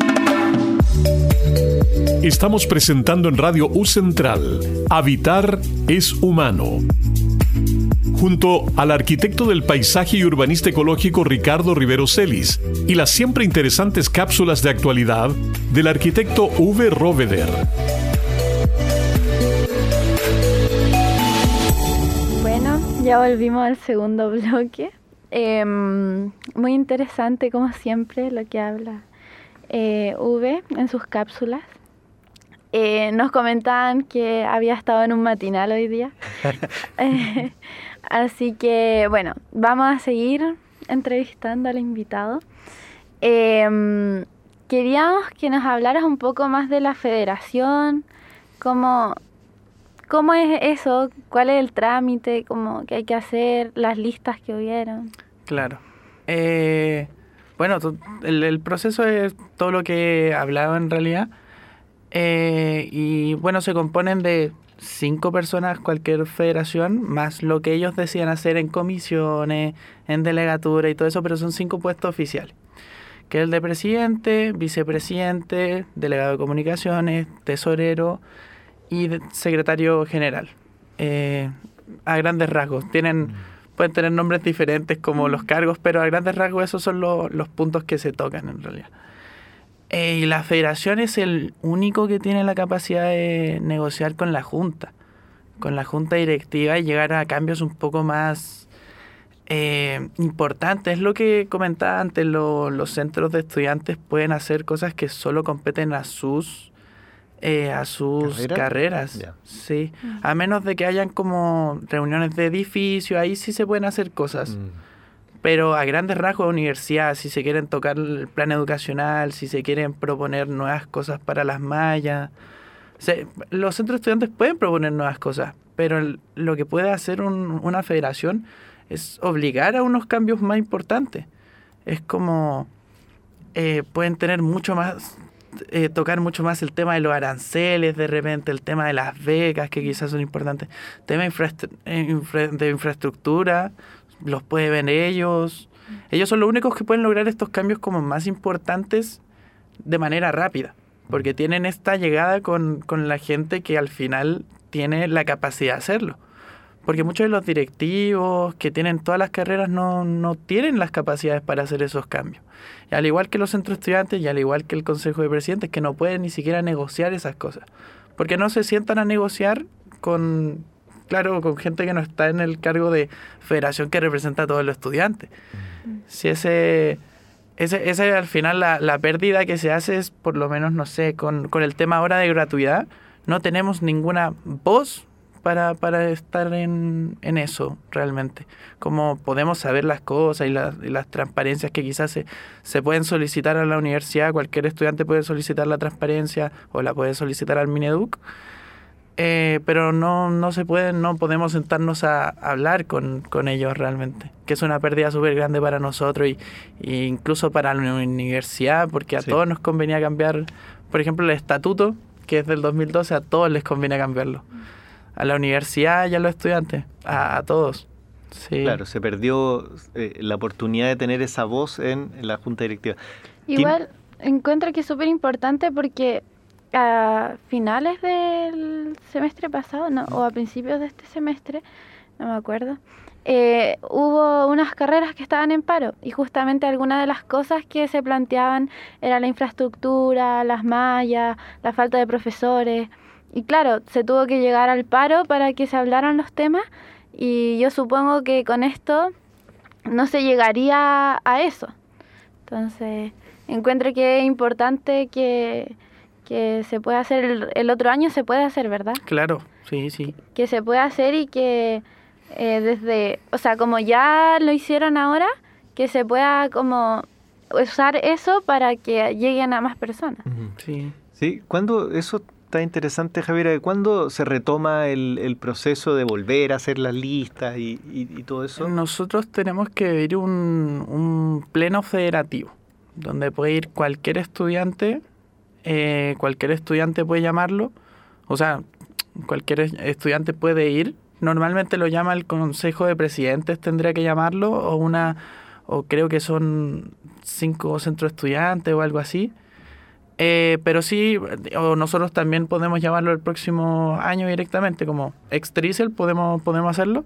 Estamos presentando en Radio U Central Habitar es Humano. Junto al arquitecto del paisaje y urbanista ecológico Ricardo Rivero Celis y las siempre interesantes cápsulas de actualidad del arquitecto V. Roveder. Bueno, ya volvimos al segundo bloque. Em, muy interesante, como siempre, lo que habla eh, V en sus cápsulas. Eh, nos comentaban que había estado en un matinal hoy día. Así que, bueno, vamos a seguir entrevistando al invitado. Em, queríamos que nos hablaras un poco más de la federación, cómo, cómo es eso, cuál es el trámite, cómo que hay que hacer, las listas que hubieron. Claro. Eh, bueno, el proceso es todo lo que he hablado en realidad. Eh, y bueno, se componen de cinco personas cualquier federación, más lo que ellos decían hacer en comisiones, en delegatura y todo eso, pero son cinco puestos oficiales. Que es el de presidente, vicepresidente, delegado de comunicaciones, tesorero y secretario general. Eh, a grandes rasgos. Tienen, pueden tener nombres diferentes como los cargos, pero a grandes rasgos esos son lo- los puntos que se tocan en realidad. Eh, y la federación es el único que tiene la capacidad de negociar con la junta, con la junta directiva y llegar a cambios un poco más eh, importantes. Es lo que comentaba antes, lo- los centros de estudiantes pueden hacer cosas que solo competen a sus eh, a sus ¿Carrera? carreras. Sí, a menos de que hayan como reuniones de edificio, ahí sí se pueden hacer cosas. Mm. Pero a grandes rasgos de universidad, si se quieren tocar el plan educacional, si se quieren proponer nuevas cosas para las mallas, se- los centros de estudiantes pueden proponer nuevas cosas, pero el- lo que puede hacer un- una federación es obligar a unos cambios más importantes. Es como eh, pueden tener mucho más, eh, tocar mucho más el tema de los aranceles de repente, el tema de las becas que quizás son importantes, tema infraestru- eh, infra- de infraestructura, los pueden ver ellos. Ellos son los únicos que pueden lograr estos cambios como más importantes de manera rápida, porque tienen esta llegada con, con la gente que al final tiene la capacidad de hacerlo. Porque muchos de los directivos que tienen todas las carreras no, no tienen las capacidades para hacer esos cambios. Y al igual que los centros estudiantes y al igual que el Consejo de Presidentes, que no pueden ni siquiera negociar esas cosas. Porque no se sientan a negociar con, claro, con gente que no está en el cargo de federación que representa a todos los estudiantes. Si ese, ese, ese al final la, la pérdida que se hace es, por lo menos, no sé, con, con el tema ahora de gratuidad, no tenemos ninguna voz para, para estar en, en eso realmente. Como podemos saber las cosas y, las- y las transparencias que quizás se, se pueden solicitar a la universidad, cualquier estudiante puede solicitar la transparencia o la puede solicitar al Mineduc. Eh, pero no, no se pueden, no podemos sentarnos a hablar con, con ellos realmente, que es una pérdida súper grande para nosotros y, y incluso para la universidad, porque a Sí. todos nos convenía cambiar, por ejemplo, el estatuto, que es del 2012, a todos les conviene cambiarlo. A la universidad y a los estudiantes, a, a todos. Sí. Claro, se perdió eh, la oportunidad de tener esa voz en, en la junta directiva. Igual encuentro que es súper importante porque a finales del semestre pasado, no, o a principios de este semestre, no me acuerdo, eh, hubo unas carreras que estaban en paro y justamente algunas de las cosas que se planteaban era la infraestructura, las mallas, la falta de profesores. Y claro, se tuvo que llegar al paro para que se hablaran los temas y yo supongo que con esto no se llegaría a eso. Entonces, encuentro que es importante que, que se pueda hacer el, el otro año, se puede hacer, ¿verdad? Claro, sí, sí. Que se puede hacer y que eh, desde, o sea, como ya lo hicieron ahora, que se pueda como usar eso para que lleguen a más personas. Sí. Sí, ¿cuándo eso está interesante, Javier? ¿Cuándo se retoma el, el proceso de volver a hacer las listas y, y- todo eso? Nosotros tenemos que vivir un, un pleno federativo, donde puede ir cualquier estudiante, eh, cualquier estudiante puede llamarlo, o sea, cualquier es- estudiante puede ir. Normalmente lo llama el Consejo de Presidentes, tendría que llamarlo, o una, o creo que son cinco centros estudiantes o algo así. Eh, pero sí, o nosotros también podemos llamarlo el próximo año directamente, como Extrisel, podemos, podemos hacerlo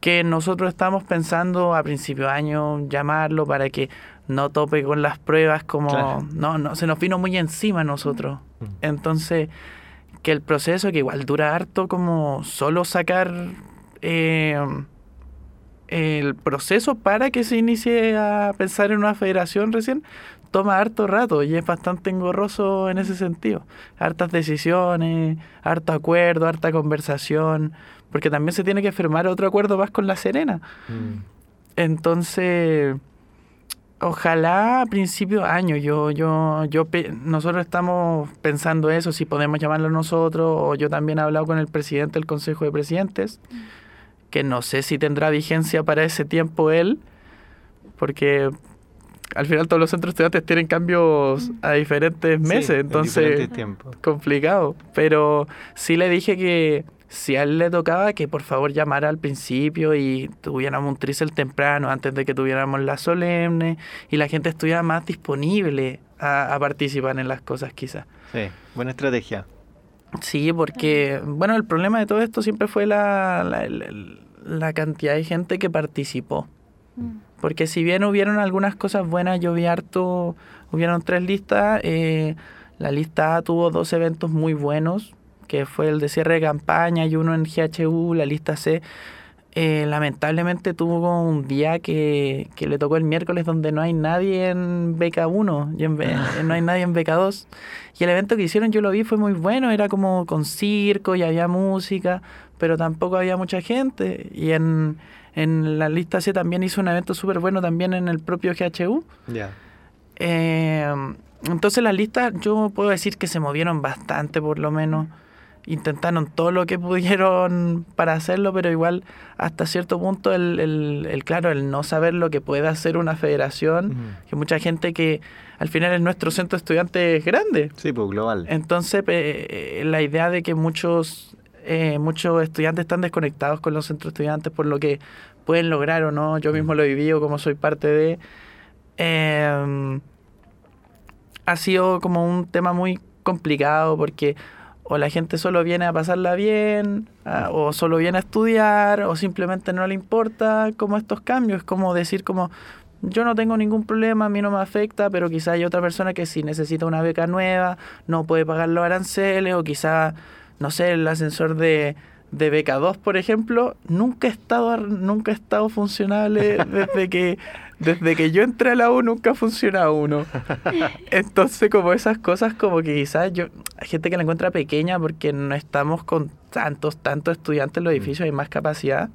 que nosotros estamos pensando a principio de año llamarlo para que no tope con las pruebas como Claro. no no se nos vino muy encima a nosotros Mm. entonces que el proceso que igual dura harto como solo sacar eh, el proceso para que se inicie a pensar en una federación recién toma harto rato y es bastante engorroso en ese sentido. Hartas decisiones, harto acuerdo, harta conversación, porque también se tiene que firmar otro acuerdo más con La Serena. Mm. Entonces, ojalá a principio de año, yo, yo, yo, nosotros estamos pensando eso, si podemos llamarlo nosotros, o yo también he hablado con el presidente del Consejo de Presidentes, que no sé si tendrá vigencia para ese tiempo él, porque al final todos los centros estudiantes tienen cambios a diferentes Sí, meses, en entonces diferentes tiempos. complicado. Pero sí le dije que si a él le tocaba, que por favor llamara al principio y tuviéramos un trisel temprano, antes de que tuviéramos la solemne, y la gente estuviera más disponible a, a participar en las cosas quizás. Sí, buena estrategia. Sí, porque, bueno, el problema de todo esto siempre fue la, la, la cantidad de gente que participó. Mm. Porque si bien hubieron algunas cosas buenas, yo vi harto, hubieron tres listas. eh, la lista A tuvo dos eventos muy buenos, que fue el de cierre de campaña y uno en GHU. La lista C eh, lamentablemente tuvo un día que, que le tocó el miércoles donde no hay nadie en beca 1 y en be- no hay nadie en beca 2. Y el evento que hicieron yo lo vi fue muy bueno, era como con circo y había música, pero tampoco había mucha gente. Y en, en la lista C también hizo un evento súper bueno también en el propio GHU. Ya. Eh, entonces las listas yo puedo decir que se movieron bastante por lo menos. Intentaron todo lo que pudieron para hacerlo, pero igual hasta cierto punto el, el, el, claro, el no saber lo que puede hacer una federación, que mucha gente que al final es nuestro centro de estudiantes grande. Sí, pues global. Entonces eh, la idea de que muchos, eh, muchos estudiantes están desconectados con los centros estudiantes por lo que pueden lograr o no, yo mismo lo he vivido como soy parte de... eh, ha sido como un tema muy complicado porque o la gente solo viene a pasarla bien, a- o solo viene a estudiar, o simplemente no le importa como estos cambios. Es como decir como, yo no tengo ningún problema, a mí no me afecta, pero quizá hay otra persona que sí necesita una beca nueva, no puede pagar los aranceles, o quizá, no sé, el ascensor de, de beca 2, por ejemplo, nunca ha estado, nunca ha estado funcionable desde que, desde que yo entré a la U, nunca ha funcionado uno. Entonces, como esas cosas, como que quizás yo, hay gente que la encuentra pequeña porque no estamos con tantos, tantos estudiantes en los edificios, hay más capacidad.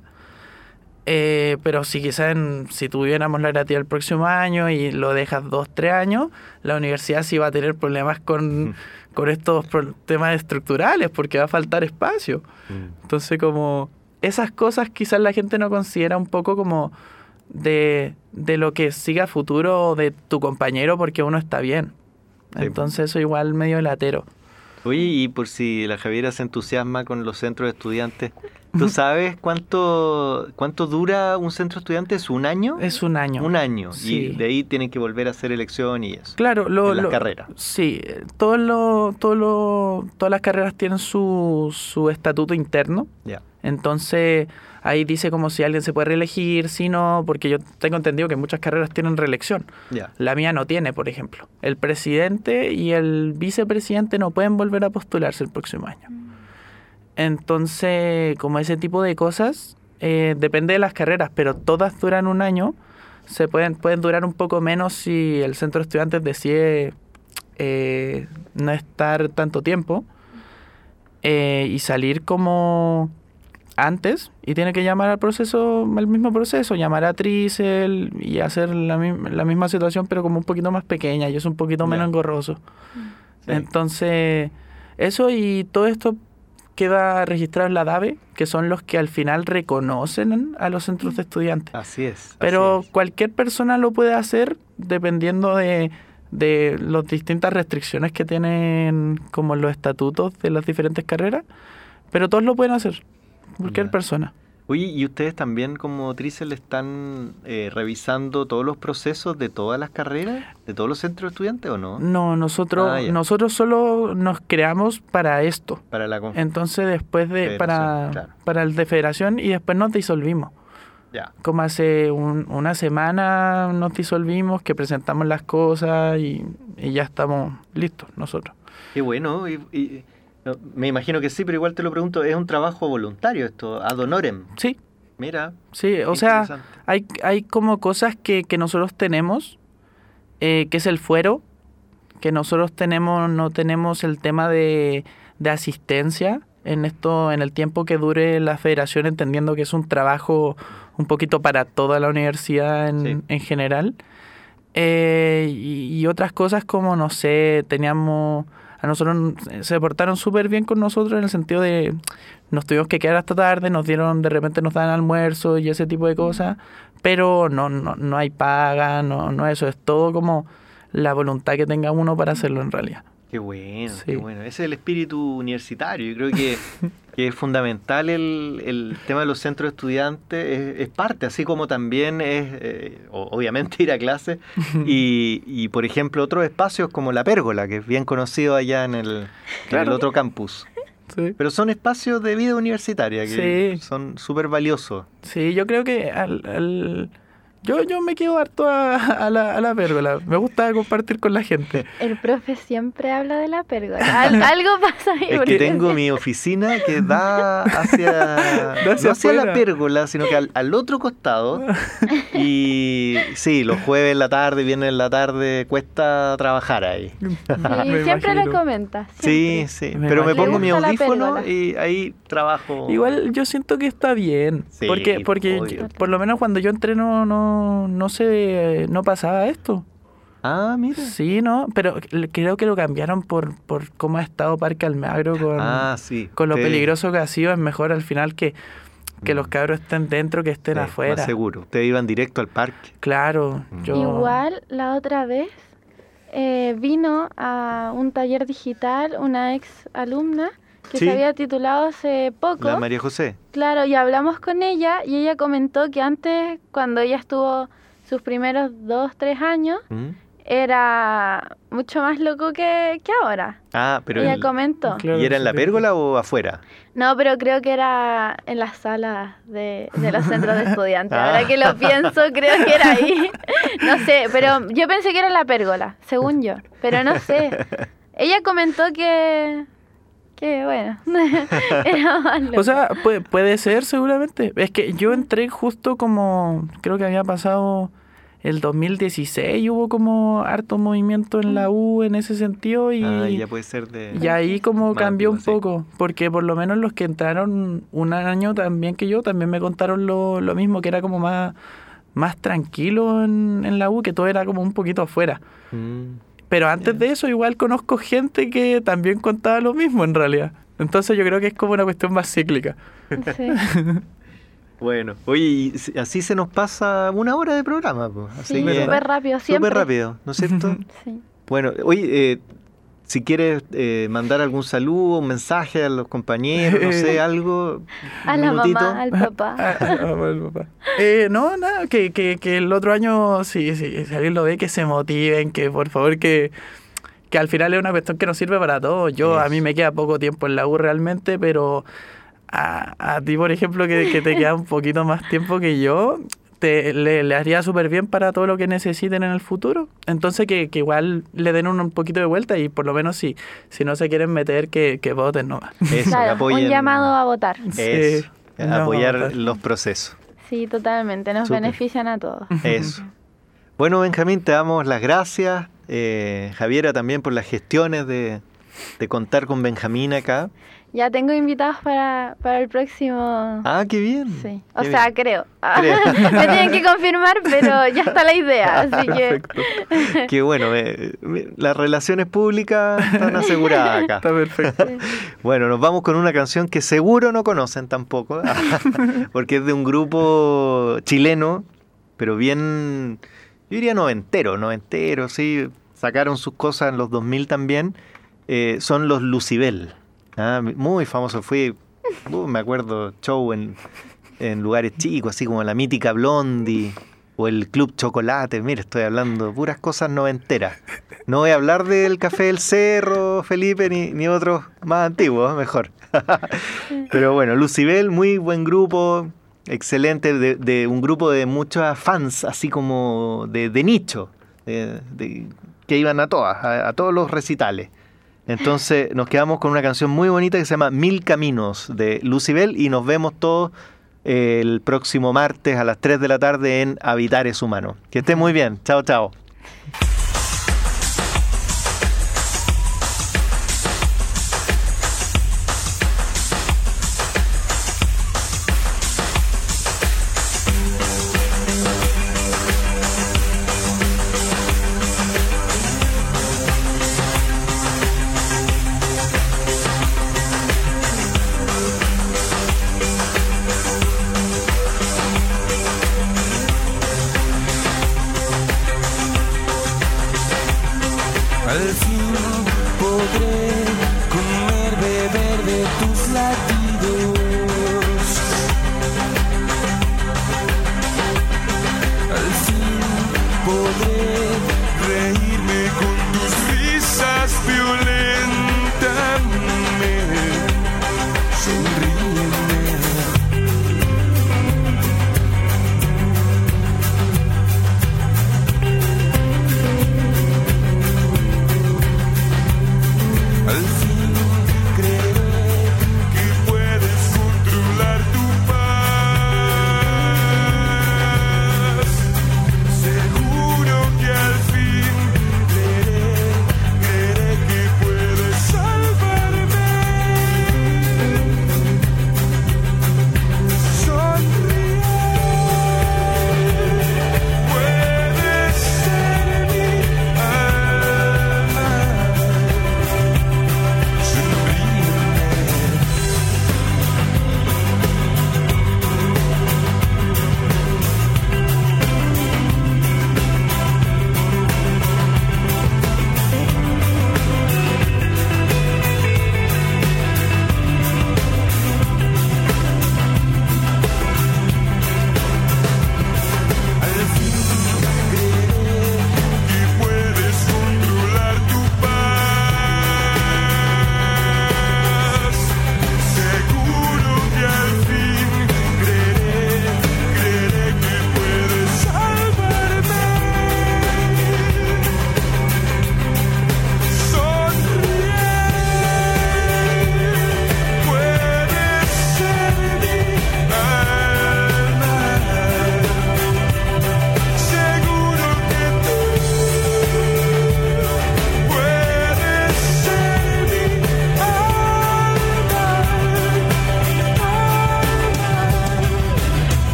Eh, pero si quizás si tuviéramos la gratuidad el próximo año y lo dejas dos, tres años, la universidad sí va a tener problemas con, con estos temas estructurales porque va a faltar espacio. Mm. Entonces, como esas cosas quizás la gente no considera un poco como de, de lo que siga futuro de tu compañero porque uno está bien. Sí. Entonces, eso igual medio latero. Oye, y por si la Javiera se entusiasma con los centros de estudiantes, ¿Tú sabes cuánto, cuánto dura un centro estudiante? ¿Es un año? Es un año. Un año. Sí. Y de ahí tienen que volver a hacer elección y eso. Claro, lo, en las lo- carreras. Sí, todo lo, todo lo- todas las carreras tienen su, su estatuto interno. Ya. Entonces, ahí dice como si alguien se puede reelegir, si no, porque yo tengo entendido que muchas carreras tienen reelección. Ya. La mía no tiene, por ejemplo. El presidente y el vicepresidente no pueden volver a postularse el próximo año. Entonces, como ese tipo de cosas, eh, depende de las carreras, pero todas duran un año. Se pueden, pueden durar un poco menos si el centro de estudiantes decide eh, no estar tanto tiempo eh, y salir como antes y tiene que llamar al proceso, al mismo proceso, llamar a Trisel y hacer la, la misma situación pero como un poquito más pequeña y es un poquito menos engorroso. Sí. Entonces, eso y todo esto queda registrado en la DAVE, que son los que al final reconocen a los centros de estudiantes. Así es. así Pero es. cualquier persona lo puede hacer dependiendo de, de las distintas restricciones que tienen como los estatutos de las diferentes carreras. Pero todos lo pueden hacer, cualquier persona. Oye, ¿y ustedes también como Trisel están eh, revisando todos los procesos de todas las carreras, de todos los centros de estudiantes o no? No, nosotros, Ah, nosotros solo nos creamos para esto. Para la Entonces después de, para, claro. para el de federación y después nos disolvimos. Ya. Como hace un- una semana nos disolvimos, que presentamos las cosas y, y ya estamos listos nosotros. Qué bueno. y- y- no, me imagino que sí, pero igual te lo pregunto, es un trabajo voluntario esto, ad honorem. Sí, Mira. sí, o sea, hay, hay como cosas que, que nosotros tenemos, eh, que es el fuero, que nosotros tenemos, no tenemos el tema de, de asistencia en esto, en el tiempo que dure la federación, entendiendo que es un trabajo un poquito para toda la universidad en, Sí. en general. Eh, y, y otras cosas como, no sé, teníamos, a nosotros se portaron súper bien con nosotros en el sentido de, nos tuvimos que quedar hasta tarde, nos dieron, de repente nos dan almuerzo y ese tipo de cosas, pero no, no, no hay paga, no, no eso, es todo como la voluntad que tenga uno para hacerlo en realidad. Qué bueno, Sí. qué bueno. Ese es el espíritu universitario. Yo creo que, que es fundamental el, el tema de los centros de estudiantes. Es, es parte, así como también es, eh, obviamente, ir a clase. Y, y, por ejemplo, otros espacios como la pérgola, que es bien conocido allá en el, en el Claro. otro campus. Sí. Pero son espacios de vida universitaria que Sí. son súper valiosos. Sí, yo creo que al, al- yo, yo me quedo harto a, a la, a la pérgola. Me gusta compartir con la gente. El profe siempre habla de la pérgola. Al- algo pasa ahí. Es que tengo mi oficina que da hacia, Da no hacia hacia la pérgola, sino que al, al otro costado. Y sí, los jueves en la tarde, viernes en la tarde, cuesta trabajar ahí. Sí, Me siempre lo imagino. comenta. Sí, siempre. sí. Me Pero me pongo mi audífono y ahí trabajo. Igual yo siento que está bien. Sí, porque porque yo- por lo menos cuando yo entré no, no, no se no pasaba esto. Ah, mira. Sí, ¿no? Pero creo que lo cambiaron por, por cómo ha estado Parque Almagro con, Ah, sí. con lo peligroso que ha sido. Es mejor al final que, que los cabros estén dentro que estén sí, afuera. Más seguro. Ustedes iban directo al parque. Claro, Mm. yo... Igual la otra vez eh, vino a un taller digital una ex alumna que Sí. se había titulado hace poco. La María José. Claro, y hablamos con ella y ella comentó que antes, cuando ella estuvo sus primeros dos, tres años, ¿Mm? era mucho más loco que, que ahora. Ah, pero. ella el- comentó. Claro, ¿Y era en la pérgola o afuera? No, pero creo que era en las salas de, de los centros de estudiantes. Ah. Ahora que lo pienso, creo que era ahí. No sé, pero yo pensé que era en la pérgola, según yo. Pero no sé. Ella comentó que. Que bueno. era. O sea, puede, puede ser seguramente. Es que yo entré justo como, creo que había pasado el 2016 y hubo como harto movimiento en la U en ese sentido y, Ah, ya puede ser de. y ahí como cambió un poco, porque por lo menos los que entraron un año también que yo, también me contaron lo, lo mismo, que era como más, más tranquilo en, en la U, que todo era como un poquito afuera. Mm. Pero antes de eso igual conozco gente que también contaba lo mismo en realidad. Entonces yo creo que es como una cuestión más cíclica. Sí. Bueno, oye, así se nos pasa una hora de programa, pues. Así Sí, súper rápido, siempre. súper rápido, ¿no es cierto? Sí. bueno, oye, eh, si quieres eh, mandar algún saludo, un mensaje a los compañeros, no sé, algo. A la minutito. mamá, al papá. Eh, no, nada, que, que, que el otro año, sí, sí, si alguien lo ve, que se motiven, que por favor, que, que al final es una cuestión que nos sirve para todos. Yo, a mí me queda poco tiempo en la U realmente, pero a, a ti, por ejemplo, que, que te queda un poquito más tiempo que yo, te, le, le haría súper bien para todo lo que necesiten en el futuro. Entonces, que, que igual le den un, un poquito de vuelta y por lo menos si, si no se quieren meter, que, que voten nomás. Eso, que Claro, apoyen- un llamado a votar. Eso, Sí, no, apoyar los procesos. Sí, totalmente, nos benefician a todos. Eso. Bueno, Benjamín, te damos las gracias. Eh, Javiera también por las gestiones de, de contar con Benjamín acá. Ya tengo invitados para, para el próximo. Ah, qué bien. Sí, o Qué sea, bien. creo. Creo. Me tienen que confirmar, pero ya está la idea, así que Qué bueno, eh, las relaciones públicas están aseguradas acá. Está perfecto. Bueno, nos vamos con una canción que seguro no conocen tampoco, porque es de un grupo chileno, pero bien, yo diría noventero, noventero, sí, sacaron sus cosas en los 2000 también, eh, son los Lucibel, ah, muy famoso, fui, uh, me acuerdo, show en, en lugares chicos, así como la mítica Blondie o el Club Chocolate, mire, estoy hablando puras cosas noventeras. No voy a hablar del Café del Cerro, Felipe, ni, ni otros más antiguos, mejor. Pero bueno, Lucibel, muy buen grupo, excelente, de, de un grupo de muchas fans, así como de, de nicho, de- que iban a todas, a todos los recitales. Entonces nos quedamos con una canción muy bonita que se llama Mil Caminos de Lucibel y nos vemos todos eh, el próximo martes a las 3 de la tarde en Habitar es Humano. Que esté muy bien. Chao, chao.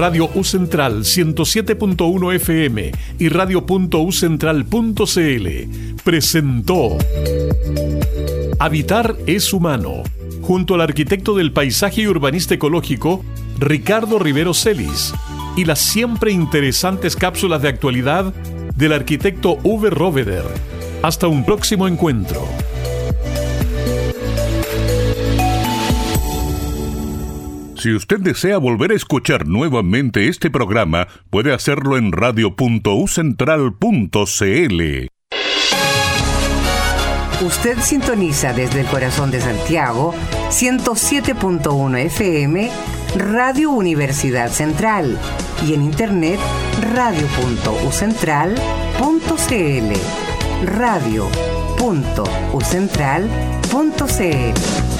Radio U Central 107.1 FM y radio.ucentral.cl presentó Habitar es humano, junto al arquitecto del paisaje y urbanista ecológico, Ricardo Rivero Celis, y las siempre interesantes cápsulas de actualidad del arquitecto Uwe Roveder. Hasta un próximo encuentro. Si usted desea volver a escuchar nuevamente este programa, puede hacerlo en radio.ucentral.cl. Usted sintoniza desde el corazón de Santiago 107.1 FM Radio Universidad Central y en internet radio.ucentral.cl radio.ucentral.cl